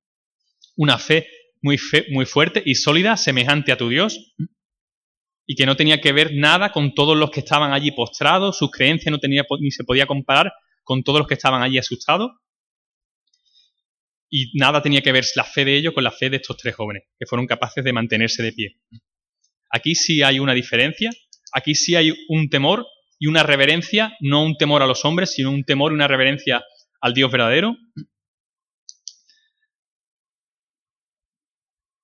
una fe muy, fe muy fuerte y sólida, semejante a tu Dios, y que no tenía que ver nada con todos los que estaban allí postrados, sus creencias no tenía ni se podía comparar con todos los que estaban allí asustados. Y nada tenía que ver la fe de ellos con la fe de estos tres jóvenes, que fueron capaces de mantenerse de pie. Aquí sí hay una diferencia, aquí sí hay un temor y una reverencia, no un temor a los hombres, sino un temor y una reverencia al Dios verdadero.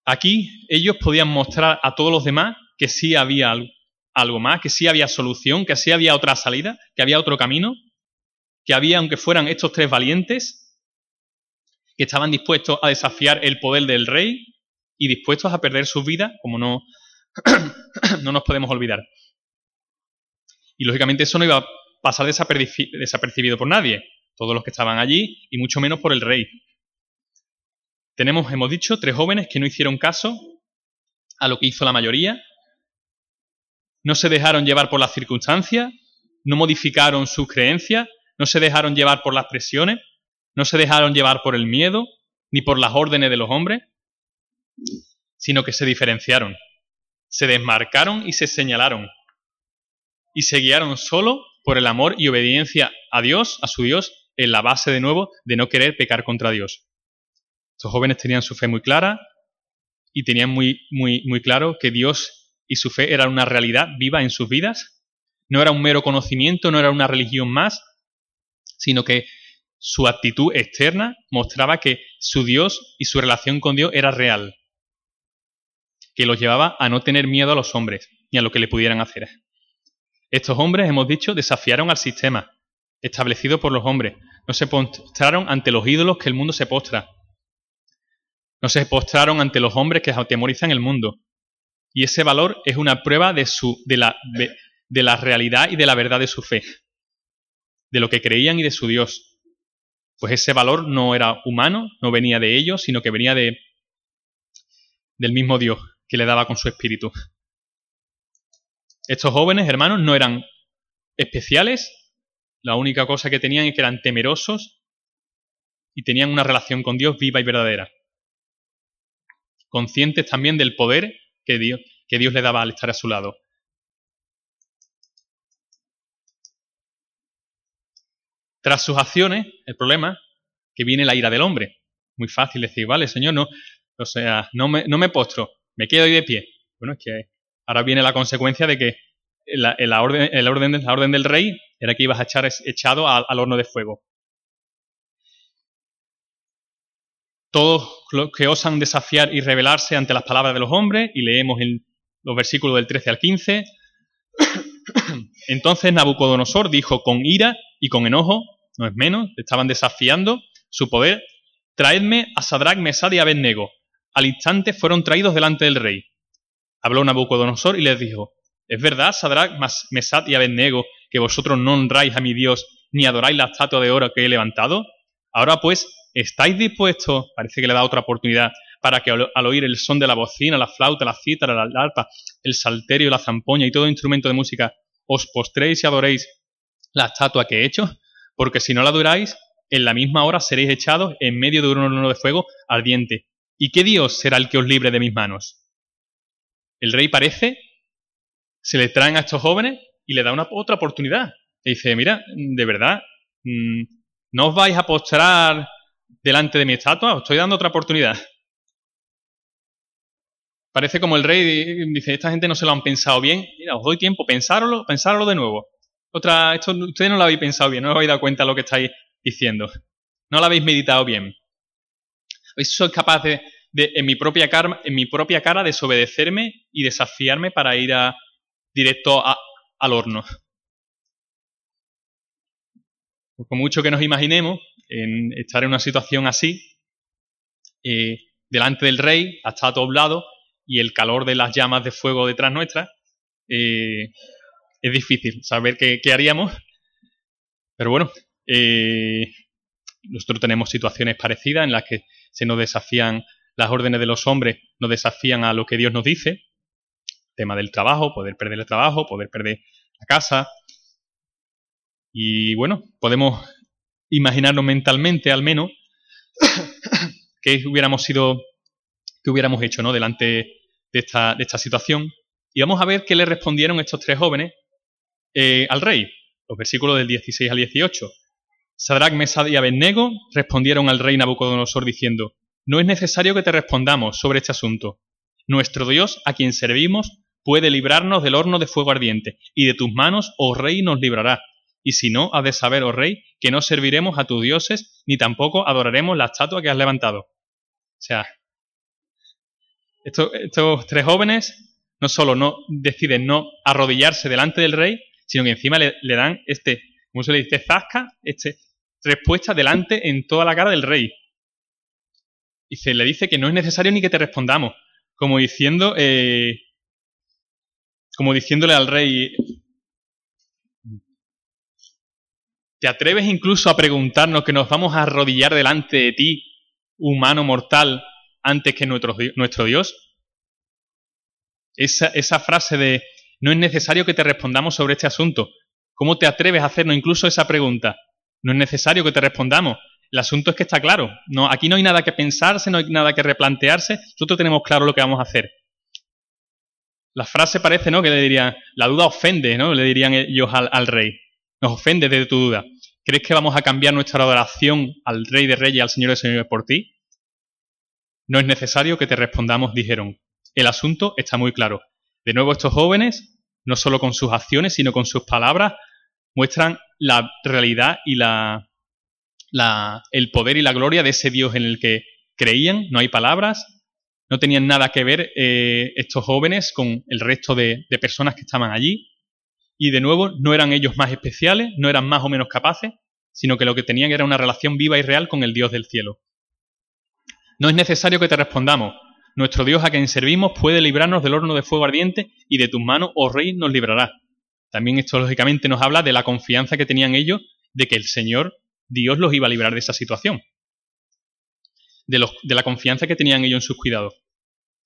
Aquí ellos podían mostrar a todos los demás que sí había algo más, que sí había solución, que sí había otra salida, que había otro camino, que había, aunque fueran estos tres valientes, que estaban dispuestos a desafiar el poder del rey y dispuestos a perder sus vidas, como no, no nos podemos olvidar. Y lógicamente eso no iba a pasar desapercibido por nadie, todos los que estaban allí, y mucho menos por el rey. Tenemos, hemos dicho, tres jóvenes que no hicieron caso a lo que hizo la mayoría, no se dejaron llevar por las circunstancias, no modificaron sus creencias, no se dejaron llevar por las presiones, no se dejaron llevar por el miedo, ni por las órdenes de los hombres, sino que se diferenciaron, se desmarcaron y se señalaron, y se guiaron solo por el amor y obediencia a Dios, a su Dios, en la base de nuevo de no querer pecar contra Dios. Estos jóvenes tenían su fe muy clara y tenían muy, muy, muy claro que Dios y su fe era una realidad viva en sus vidas. No era un mero conocimiento, no era una religión más, sino que su actitud externa mostraba que su Dios y su relación con Dios era real, que los llevaba a no tener miedo a los hombres ni a lo que le pudieran hacer. Estos hombres, hemos dicho, desafiaron al sistema establecido por los hombres, no se postraron ante los ídolos que el mundo se postra, no se postraron ante los hombres que atemorizan el mundo, y ese valor es una prueba de, su, de, la, de, la realidad y de la verdad de su fe, de lo que creían y de su Dios. pues ese valor no era humano, no venía de ellos, sino que venía de, del mismo Dios que le daba con su espíritu. Estos jóvenes, hermanos, no eran especiales, la única cosa que tenían es que eran temerosos y tenían una relación con Dios viva y verdadera. Conscientes también del poder que Dios, que Dios le daba al estar a su lado. Tras sus acciones, el problema, que viene la ira del hombre. Muy fácil decir, vale, Señor, no, o sea, no me, no me postro, me quedo ahí de pie. Bueno, es que ahora viene la consecuencia de que la, orden, el orden, la orden del rey era que ibas a echar echado al, horno de fuego. Todos los que osan desafiar y rebelarse ante las palabras de los hombres, y leemos en los versículos del 13 al 15. Entonces Nabucodonosor dijo con ira y con enojo, no es menos, estaban desafiando su poder, traedme a Sadrach, Mesad y Abednego. Al instante fueron traídos delante del rey. Habló Nabucodonosor y les dijo, ¿Es verdad, Sadrach, Mesad y Abednego, que vosotros no honráis a mi Dios ni adoráis la estatua de oro que he levantado? Ahora pues, ¿estáis dispuestos, parece que le da otra oportunidad, para que al, oír el son de la bocina, la flauta, la cítara, la arpa, el salterio, la zampoña y todo instrumento de música, os postréis y adoréis la estatua que he hecho? Porque si no la adoráis, en la misma hora seréis echados en medio de un horno de fuego ardiente. ¿Y qué Dios será el que os libre de mis manos? El rey parece se le traen a estos jóvenes y le da una otra oportunidad. Le dice, mira, de verdad, mm, no os vais a postrar delante de mi estatua, os estoy dando otra oportunidad. Parece como el rey dice, esta gente no se lo han pensado bien, mira, os doy tiempo, pensároslo, pensároslo de nuevo. Otra, esto ustedes no lo habéis pensado bien, no os habéis dado cuenta de lo que estáis diciendo. No lo habéis meditado bien. Sois capaz de, en, mi propia cara, en mi propia cara, desobedecerme y desafiarme para ir a, directo al horno. Por mucho que nos imaginemos en estar en una situación así, eh, delante del rey, hasta doblado, y el calor de las llamas de fuego detrás nuestra, eh, es difícil saber qué, haríamos. Pero bueno, eh, nosotros tenemos situaciones parecidas en las que se nos desafían las órdenes de los hombres, nos desafían a lo que Dios nos dice, tema del trabajo, poder perder el trabajo, poder perder la casa. Y bueno, podemos imaginarnos mentalmente al menos qué hubiéramos sido, qué hubiéramos hecho ¿no? delante de esta, de esta situación. Y vamos a ver qué le respondieron estos tres jóvenes eh, al rey. Los versículos del 16 al 18. Sadrach, Mesad y Abednego respondieron al rey Nabucodonosor diciendo, No es necesario que te respondamos sobre este asunto. Nuestro Dios, a quien servimos, puede librarnos del horno de fuego ardiente, y de tus manos, oh rey, nos librará. Y si no, has de saber, oh rey, que no serviremos a tus dioses, ni tampoco adoraremos la estatua que has levantado. O sea, estos, tres jóvenes no solo no deciden no arrodillarse delante del rey, sino que encima le, dan este, como se le dice, zasca, este, respuesta delante en toda la cara del rey. Y se le dice que no es necesario ni que te respondamos, como diciendo, eh, como diciéndole al rey, ¿te atreves incluso a preguntarnos que nos vamos a arrodillar delante de ti, humano mortal, antes que nuestro, Dios? Esa, esa frase de no es necesario que te respondamos sobre este asunto. ¿Cómo te atreves a hacernos incluso esa pregunta? No es necesario que te respondamos. El asunto es que está claro. No, aquí no hay nada que pensarse, no hay nada que replantearse. Nosotros tenemos claro lo que vamos a hacer. La frase parece, ¿no? Que le dirían, la duda ofende, ¿no? Le dirían ellos al, rey. Nos ofende de tu duda. ¿Crees que vamos a cambiar nuestra adoración al rey de reyes al señor de señores por ti? No es necesario que te respondamos, dijeron. El asunto está muy claro. De nuevo, estos jóvenes, no solo con sus acciones, sino con sus palabras, muestran la realidad y la, la, el poder y la gloria de ese Dios en el que creían. No hay palabras, no tenían nada que ver eh, estos jóvenes con el resto de, personas que estaban allí. Y de nuevo, no eran ellos más especiales, no eran más o menos capaces, sino que lo que tenían era una relación viva y real con el Dios del cielo. No es necesario que te respondamos. Nuestro Dios a quien servimos puede librarnos del horno de fuego ardiente y de tus manos, oh rey, nos librará. También esto lógicamente nos habla de la confianza que tenían ellos de que el Señor Dios los iba a librar de esa situación, de, de la confianza que tenían ellos en sus cuidados.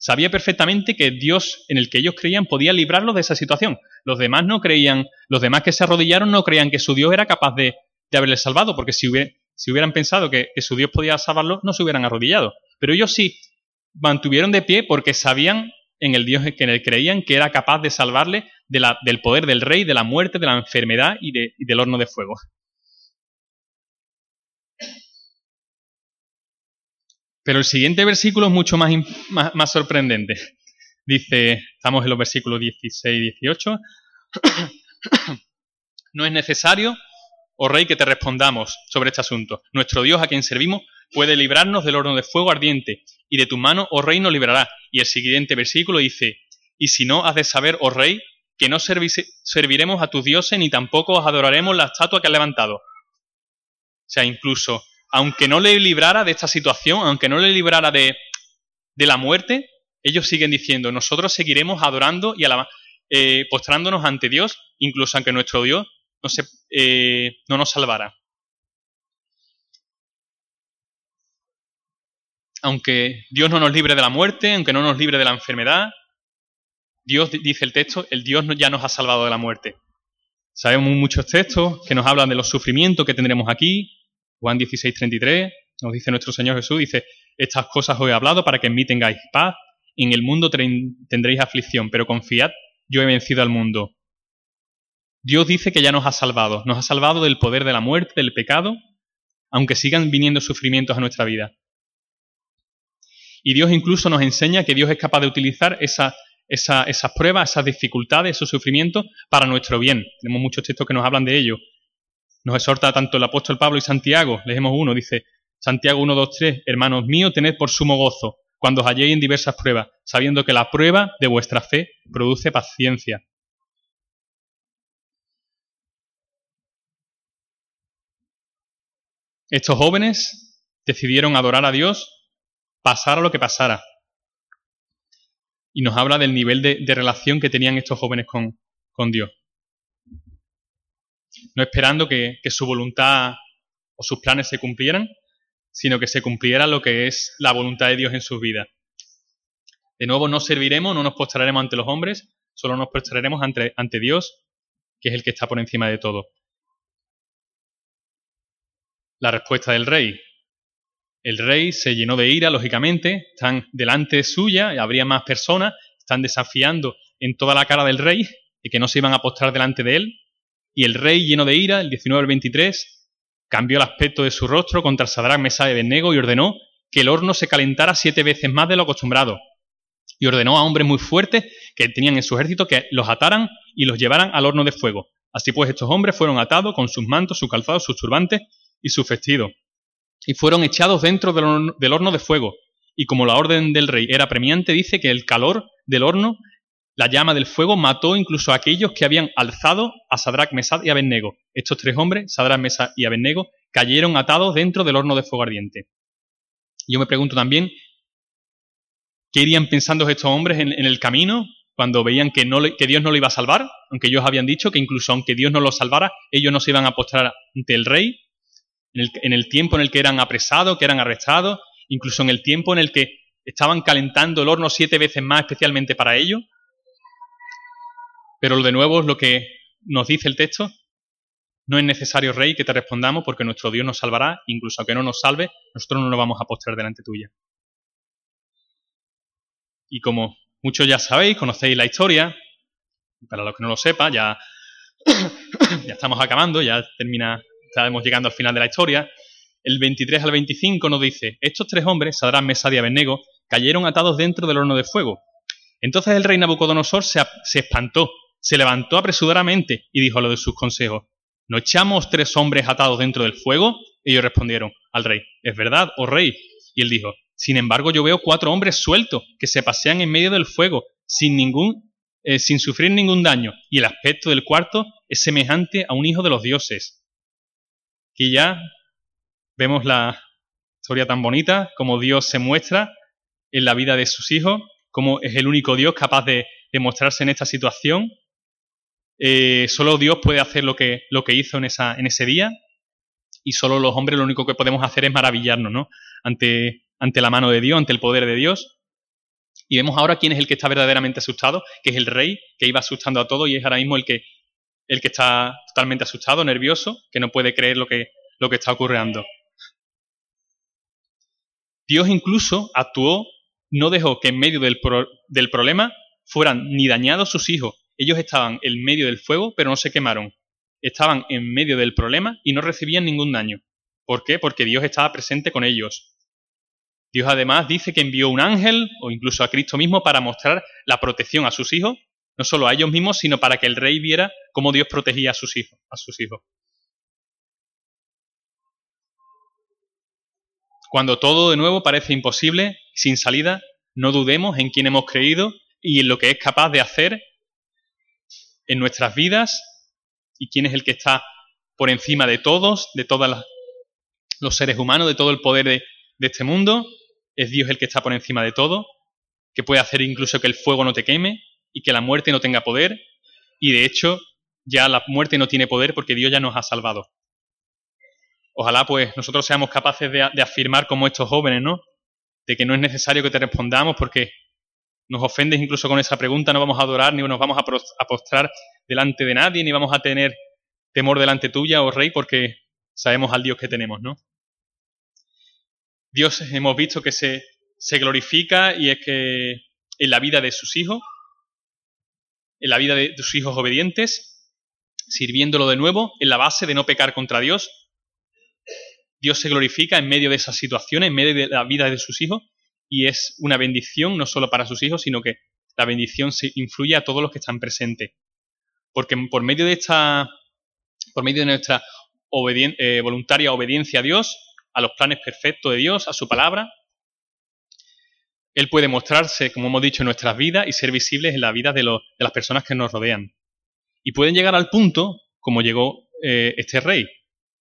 Sabía perfectamente que Dios en el que ellos creían podía librarlos de esa situación. Los demás no creían, los demás que se arrodillaron no creían que su Dios era capaz de, haberles salvado, porque si, si hubieran pensado que, su Dios podía salvarlos, no se hubieran arrodillado. Pero ellos sí mantuvieron de pie porque sabían en el Dios que en él creían que era capaz de salvarle del poder del rey, de la muerte, de la enfermedad y, del horno de fuego. Pero el siguiente versículo es mucho más, más, sorprendente. Dice, estamos en los versículos 16 y 18. no es necesario, oh rey, que te respondamos sobre este asunto. Nuestro Dios a quien servimos puede librarnos del horno de fuego ardiente, y de tu mano, oh rey, nos librará. Y el siguiente versículo dice, y si no, has de saber, oh rey, que no serviremos a tus dioses ni tampoco os adoraremos la estatua que has levantado. O sea, incluso, aunque no le librara de esta situación, aunque no le librara de, la muerte, ellos siguen diciendo, nosotros seguiremos adorando y eh, postrándonos ante Dios, incluso aunque nuestro Dios no, eh, no nos salvara. aunque Dios no nos libre de la muerte, aunque no nos libre de la enfermedad, Dios, dice el texto, el Dios ya nos ha salvado de la muerte. Sabemos muchos textos que nos hablan de los sufrimientos que tendremos aquí. Juan 16, 33, nos dice nuestro Señor Jesús, dice, estas cosas os he hablado para que en mí tengáis paz. En el mundo tendréis aflicción, pero confiad, yo he vencido al mundo. Dios dice que ya nos ha salvado, nos ha salvado del poder de la muerte, del pecado, aunque sigan viniendo sufrimientos a nuestra vida. Y Dios incluso nos enseña que Dios es capaz de utilizar esa, esas pruebas, esas dificultades, esos sufrimientos para nuestro bien. Tenemos muchos textos que nos hablan de ello. Nos exhorta tanto el apóstol Pablo y Santiago. Leemos uno, dice Santiago 1, 2, 3, hermanos míos, tened por sumo gozo cuando os halléis en diversas pruebas, sabiendo que la prueba de vuestra fe produce paciencia. Estos jóvenes decidieron adorar a Dios pasara lo que pasara. Y nos habla del nivel de, relación que tenían estos jóvenes con, Dios. No esperando que, su voluntad o sus planes se cumplieran, sino que se cumpliera lo que es la voluntad de Dios en sus vidas. De nuevo, no serviremos, no nos postraremos ante los hombres, solo nos postraremos ante, ante Dios, que es el que está por encima de todo. La respuesta del rey, el rey se llenó de ira, lógicamente, están delante suya, habría más personas, están desafiando en toda la cara del rey y que no se iban a postrar delante de él. Y el rey, lleno de ira, el 19 al 23, cambió el aspecto de su rostro contra Sadrach, Mesá y Abednego y ordenó que el horno se calentara siete veces más de lo acostumbrado. Y ordenó a hombres muy fuertes que tenían en su ejército que los ataran y los llevaran al horno de fuego. Así pues, estos hombres fueron atados con sus mantos, sus calzados, sus turbantes y sus vestidos y fueron echados dentro del horno de fuego. Y como la orden del rey era premiante, dice que el calor del horno, la llama del fuego, mató incluso a aquellos que habían alzado a Sadrach, Mesad y Abednego. Estos tres hombres, Sadrach, Mesad y Abednego, cayeron atados dentro del horno de fuego ardiente. yo me pregunto también, ¿qué irían pensando estos hombres en, el camino cuando veían que, que Dios no lo iba a salvar? Aunque ellos habían dicho que incluso aunque Dios no lo salvara, ellos no se iban a postrar ante el rey en el, tiempo en el que eran apresados, que eran arrestados, incluso en el tiempo en el que estaban calentando el horno siete veces más especialmente para ello. Pero de nuevo es lo que nos dice el texto. No es necesario, Rey, que te respondamos porque nuestro Dios nos salvará, incluso aunque no nos salve, nosotros no nos vamos a postrar delante tuya. Y como muchos ya sabéis, conocéis la historia, para los que no lo sepan, ya, ya estamos acabando, ya termina estamos llegando al final de la historia, el 23 al 25 nos dice, estos tres hombres, Sadrán, Mesad y Abednego, cayeron atados dentro del horno de fuego. Entonces el rey Nabucodonosor se, se espantó, se levantó apresuradamente y dijo a lo de sus consejos, ¿no echamos tres hombres atados dentro del fuego? Ellos respondieron al rey, ¿es verdad, oh rey? Y él dijo, sin embargo yo veo cuatro hombres sueltos que se pasean en medio del fuego sin ningún, eh, sin sufrir ningún daño, y el aspecto del cuarto es semejante a un hijo de los dioses. Aquí ya vemos la historia tan bonita, como Dios se muestra en la vida de sus hijos, como es el único Dios capaz de, mostrarse en esta situación. Eh, solo Dios puede hacer lo que, lo que hizo en, esa, en ese día. y solo los hombres lo único que podemos hacer es maravillarnos, ¿no? Ante, ante la mano de Dios, ante el poder de Dios. Y vemos ahora quién es el que está verdaderamente asustado, que es el rey, que iba asustando a todo y es ahora mismo el que, el que está totalmente asustado, nervioso, que no puede creer lo que, lo que está ocurriendo. Dios incluso actuó, no dejó que en medio del, del problema fueran ni dañados sus hijos. Ellos estaban en medio del fuego, pero no se quemaron. Estaban en medio del problema y no recibían ningún daño. ¿Por qué? Porque Dios estaba presente con ellos. Dios además dice que envió un ángel o incluso a Cristo mismo para mostrar la protección a sus hijos, no solo a ellos mismos, sino para que el rey viera cómo Dios protegía a sus hijos. A sus hijos. Cuando todo de nuevo parece imposible, sin salida, no dudemos en quién hemos creído y en lo que es capaz de hacer en nuestras vidas y quién es el que está por encima de todos, de todos los seres humanos, de todo el poder de, de este mundo. Es Dios el que está por encima de todo, que puede hacer incluso que el fuego no te queme y que la muerte no tenga poder. Y de hecho, ya la muerte no tiene poder porque Dios ya nos ha salvado. Ojalá pues nosotros seamos capaces de, afirmar como estos jóvenes, ¿no? De que no es necesario que te respondamos porque nos ofendes incluso con esa pregunta, no vamos a adorar ni nos vamos a postrar delante de nadie, ni vamos a tener temor delante tuya, oh Rey, porque sabemos al Dios que tenemos, ¿no? Dios hemos visto que se, se glorifica y es que en la vida de sus hijos, en la vida de sus hijos obedientes, sirviéndolo de nuevo, en la base de no pecar contra Dios, Dios se glorifica en medio de esas situaciones, en medio de la vida de sus hijos, y es una bendición no solo para sus hijos, sino que la bendición se influye a todos los que están presentes. Porque por medio de esta, por medio de nuestra eh, voluntaria obediencia a Dios, a los planes perfectos de Dios, a su palabra, Él puede mostrarse, como hemos dicho, en nuestras vidas y ser visibles en la vida de, las personas que nos rodean. Y pueden llegar al punto, como llegó eh, este rey,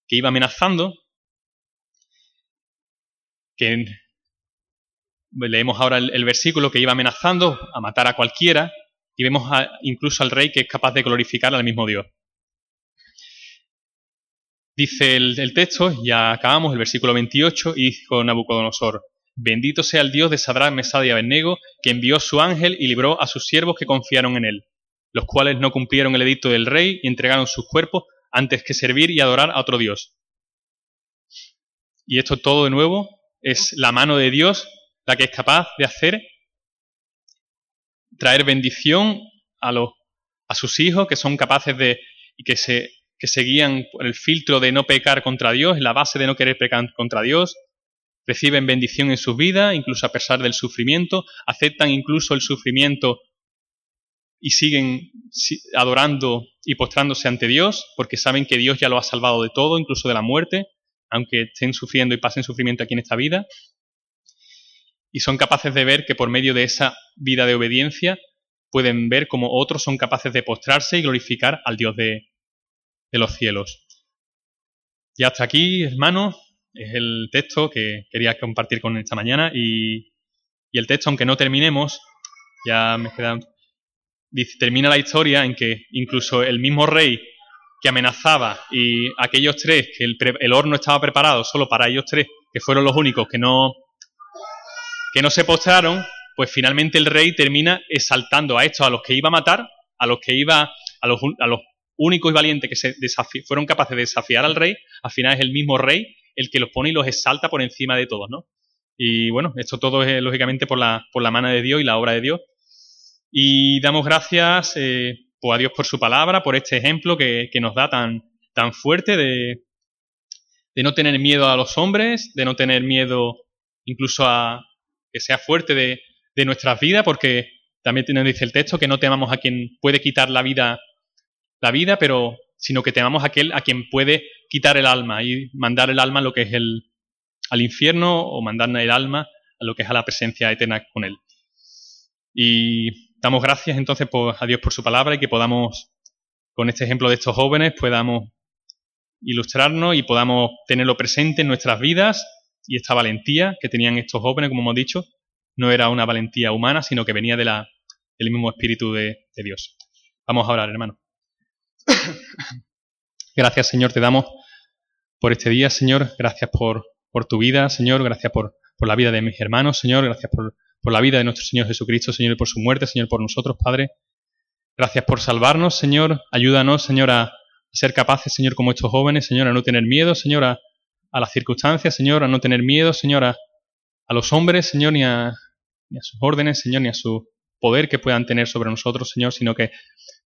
que iba amenazando que leemos ahora el, versículo que iba amenazando a matar a cualquiera y vemos incluso al rey que es capaz de glorificar al mismo Dios. Dice el, texto, ya acabamos, el versículo 28, y dijo Nabucodonosor, bendito sea el Dios de Sadrach, Mesad y Abednego, que envió su ángel y libró a sus siervos que confiaron en él, los cuales no cumplieron el edicto del rey y entregaron sus cuerpos antes que servir y adorar a otro Dios. Y esto todo de nuevo es la mano de Dios la que es capaz de hacer, traer bendición a, los, a sus hijos que son capaces de y que se, que se guían por el filtro de no pecar contra Dios, la base de no querer pecar contra Dios, reciben bendición en sus vidas, incluso a pesar del sufrimiento, aceptan incluso el sufrimiento y siguen adorando y postrándose ante Dios, porque saben que Dios ya lo ha salvado de todo, incluso de la muerte, aunque estén sufriendo y pasen sufrimiento aquí en esta vida, y son capaces de ver que por medio de esa vida de obediencia pueden ver cómo otros son capaces de postrarse y glorificar al Dios de, los cielos. Y hasta aquí, hermanos, es el texto que quería compartir con esta mañana y, y el texto, aunque no terminemos, ya me queda... Dice, termina la historia en que incluso el mismo rey que amenazaba y aquellos tres, que el, horno estaba preparado solo para ellos tres, que fueron los únicos que no, que no se postraron, pues finalmente el rey termina exaltando a estos, a los que iba a matar, a los que iba, a los, a los únicos y valientes que fueron capaces de desafiar al rey, al final es el mismo rey el que los pone y los exalta por encima de todos, ¿no? Y bueno, esto todo es lógicamente por la, mano de Dios y la obra de Dios. Y damos gracias eh, pues a Dios por su palabra, por este ejemplo que, nos da tan, fuerte de, no tener miedo a los hombres, de no tener miedo incluso a que sea fuerte de, nuestras vidas, porque también nos dice el texto que no temamos a quien puede quitar la vida, la vida, pero sino que temamos a aquel a quien puede quitar el alma y mandar el alma a lo que es el al infierno o mandar el alma a lo que es a la presencia eterna con él. Y Damos gracias entonces a Dios por su palabra y que podamos, con este ejemplo de estos jóvenes, podamos ilustrarnos y podamos tenerlo presente en nuestras vidas y esta valentía que tenían estos jóvenes, como hemos dicho, no era una valentía humana, sino que venía de la, del mismo espíritu de, de Dios. Vamos a orar, hermano. Gracias, Señor, te damos por este día, Señor. Gracias por, por tu vida, Señor. Gracias por, por la vida de mis hermanos, Señor. Gracias por, por la vida de nuestro Señor Jesucristo, Señor, y por su muerte, Señor, por nosotros, Padre. Gracias por salvarnos, Señor. Ayúdanos, Señor, a ser capaces, Señor, como estos jóvenes, Señor, a no tener miedo, Señor, a, las circunstancias, Señor, a no tener miedo, Señor, a, los hombres, Señor, ni a, a sus órdenes, Señor, ni a su poder que puedan tener sobre nosotros, Señor, sino que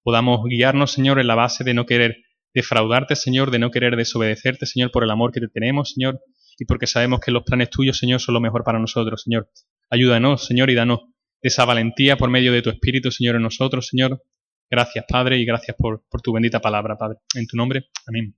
podamos guiarnos, Señor, en la base de no querer defraudarte, Señor, de no querer desobedecerte, Señor, por el amor que te tenemos, Señor, y porque sabemos que los planes tuyos, Señor, son lo mejor para nosotros, Señor. Ayúdanos, Señor, y danos esa valentía por medio de tu Espíritu, Señor, en nosotros, Señor. Gracias, Padre, y gracias por tu bendita palabra, Padre. En tu nombre, amén.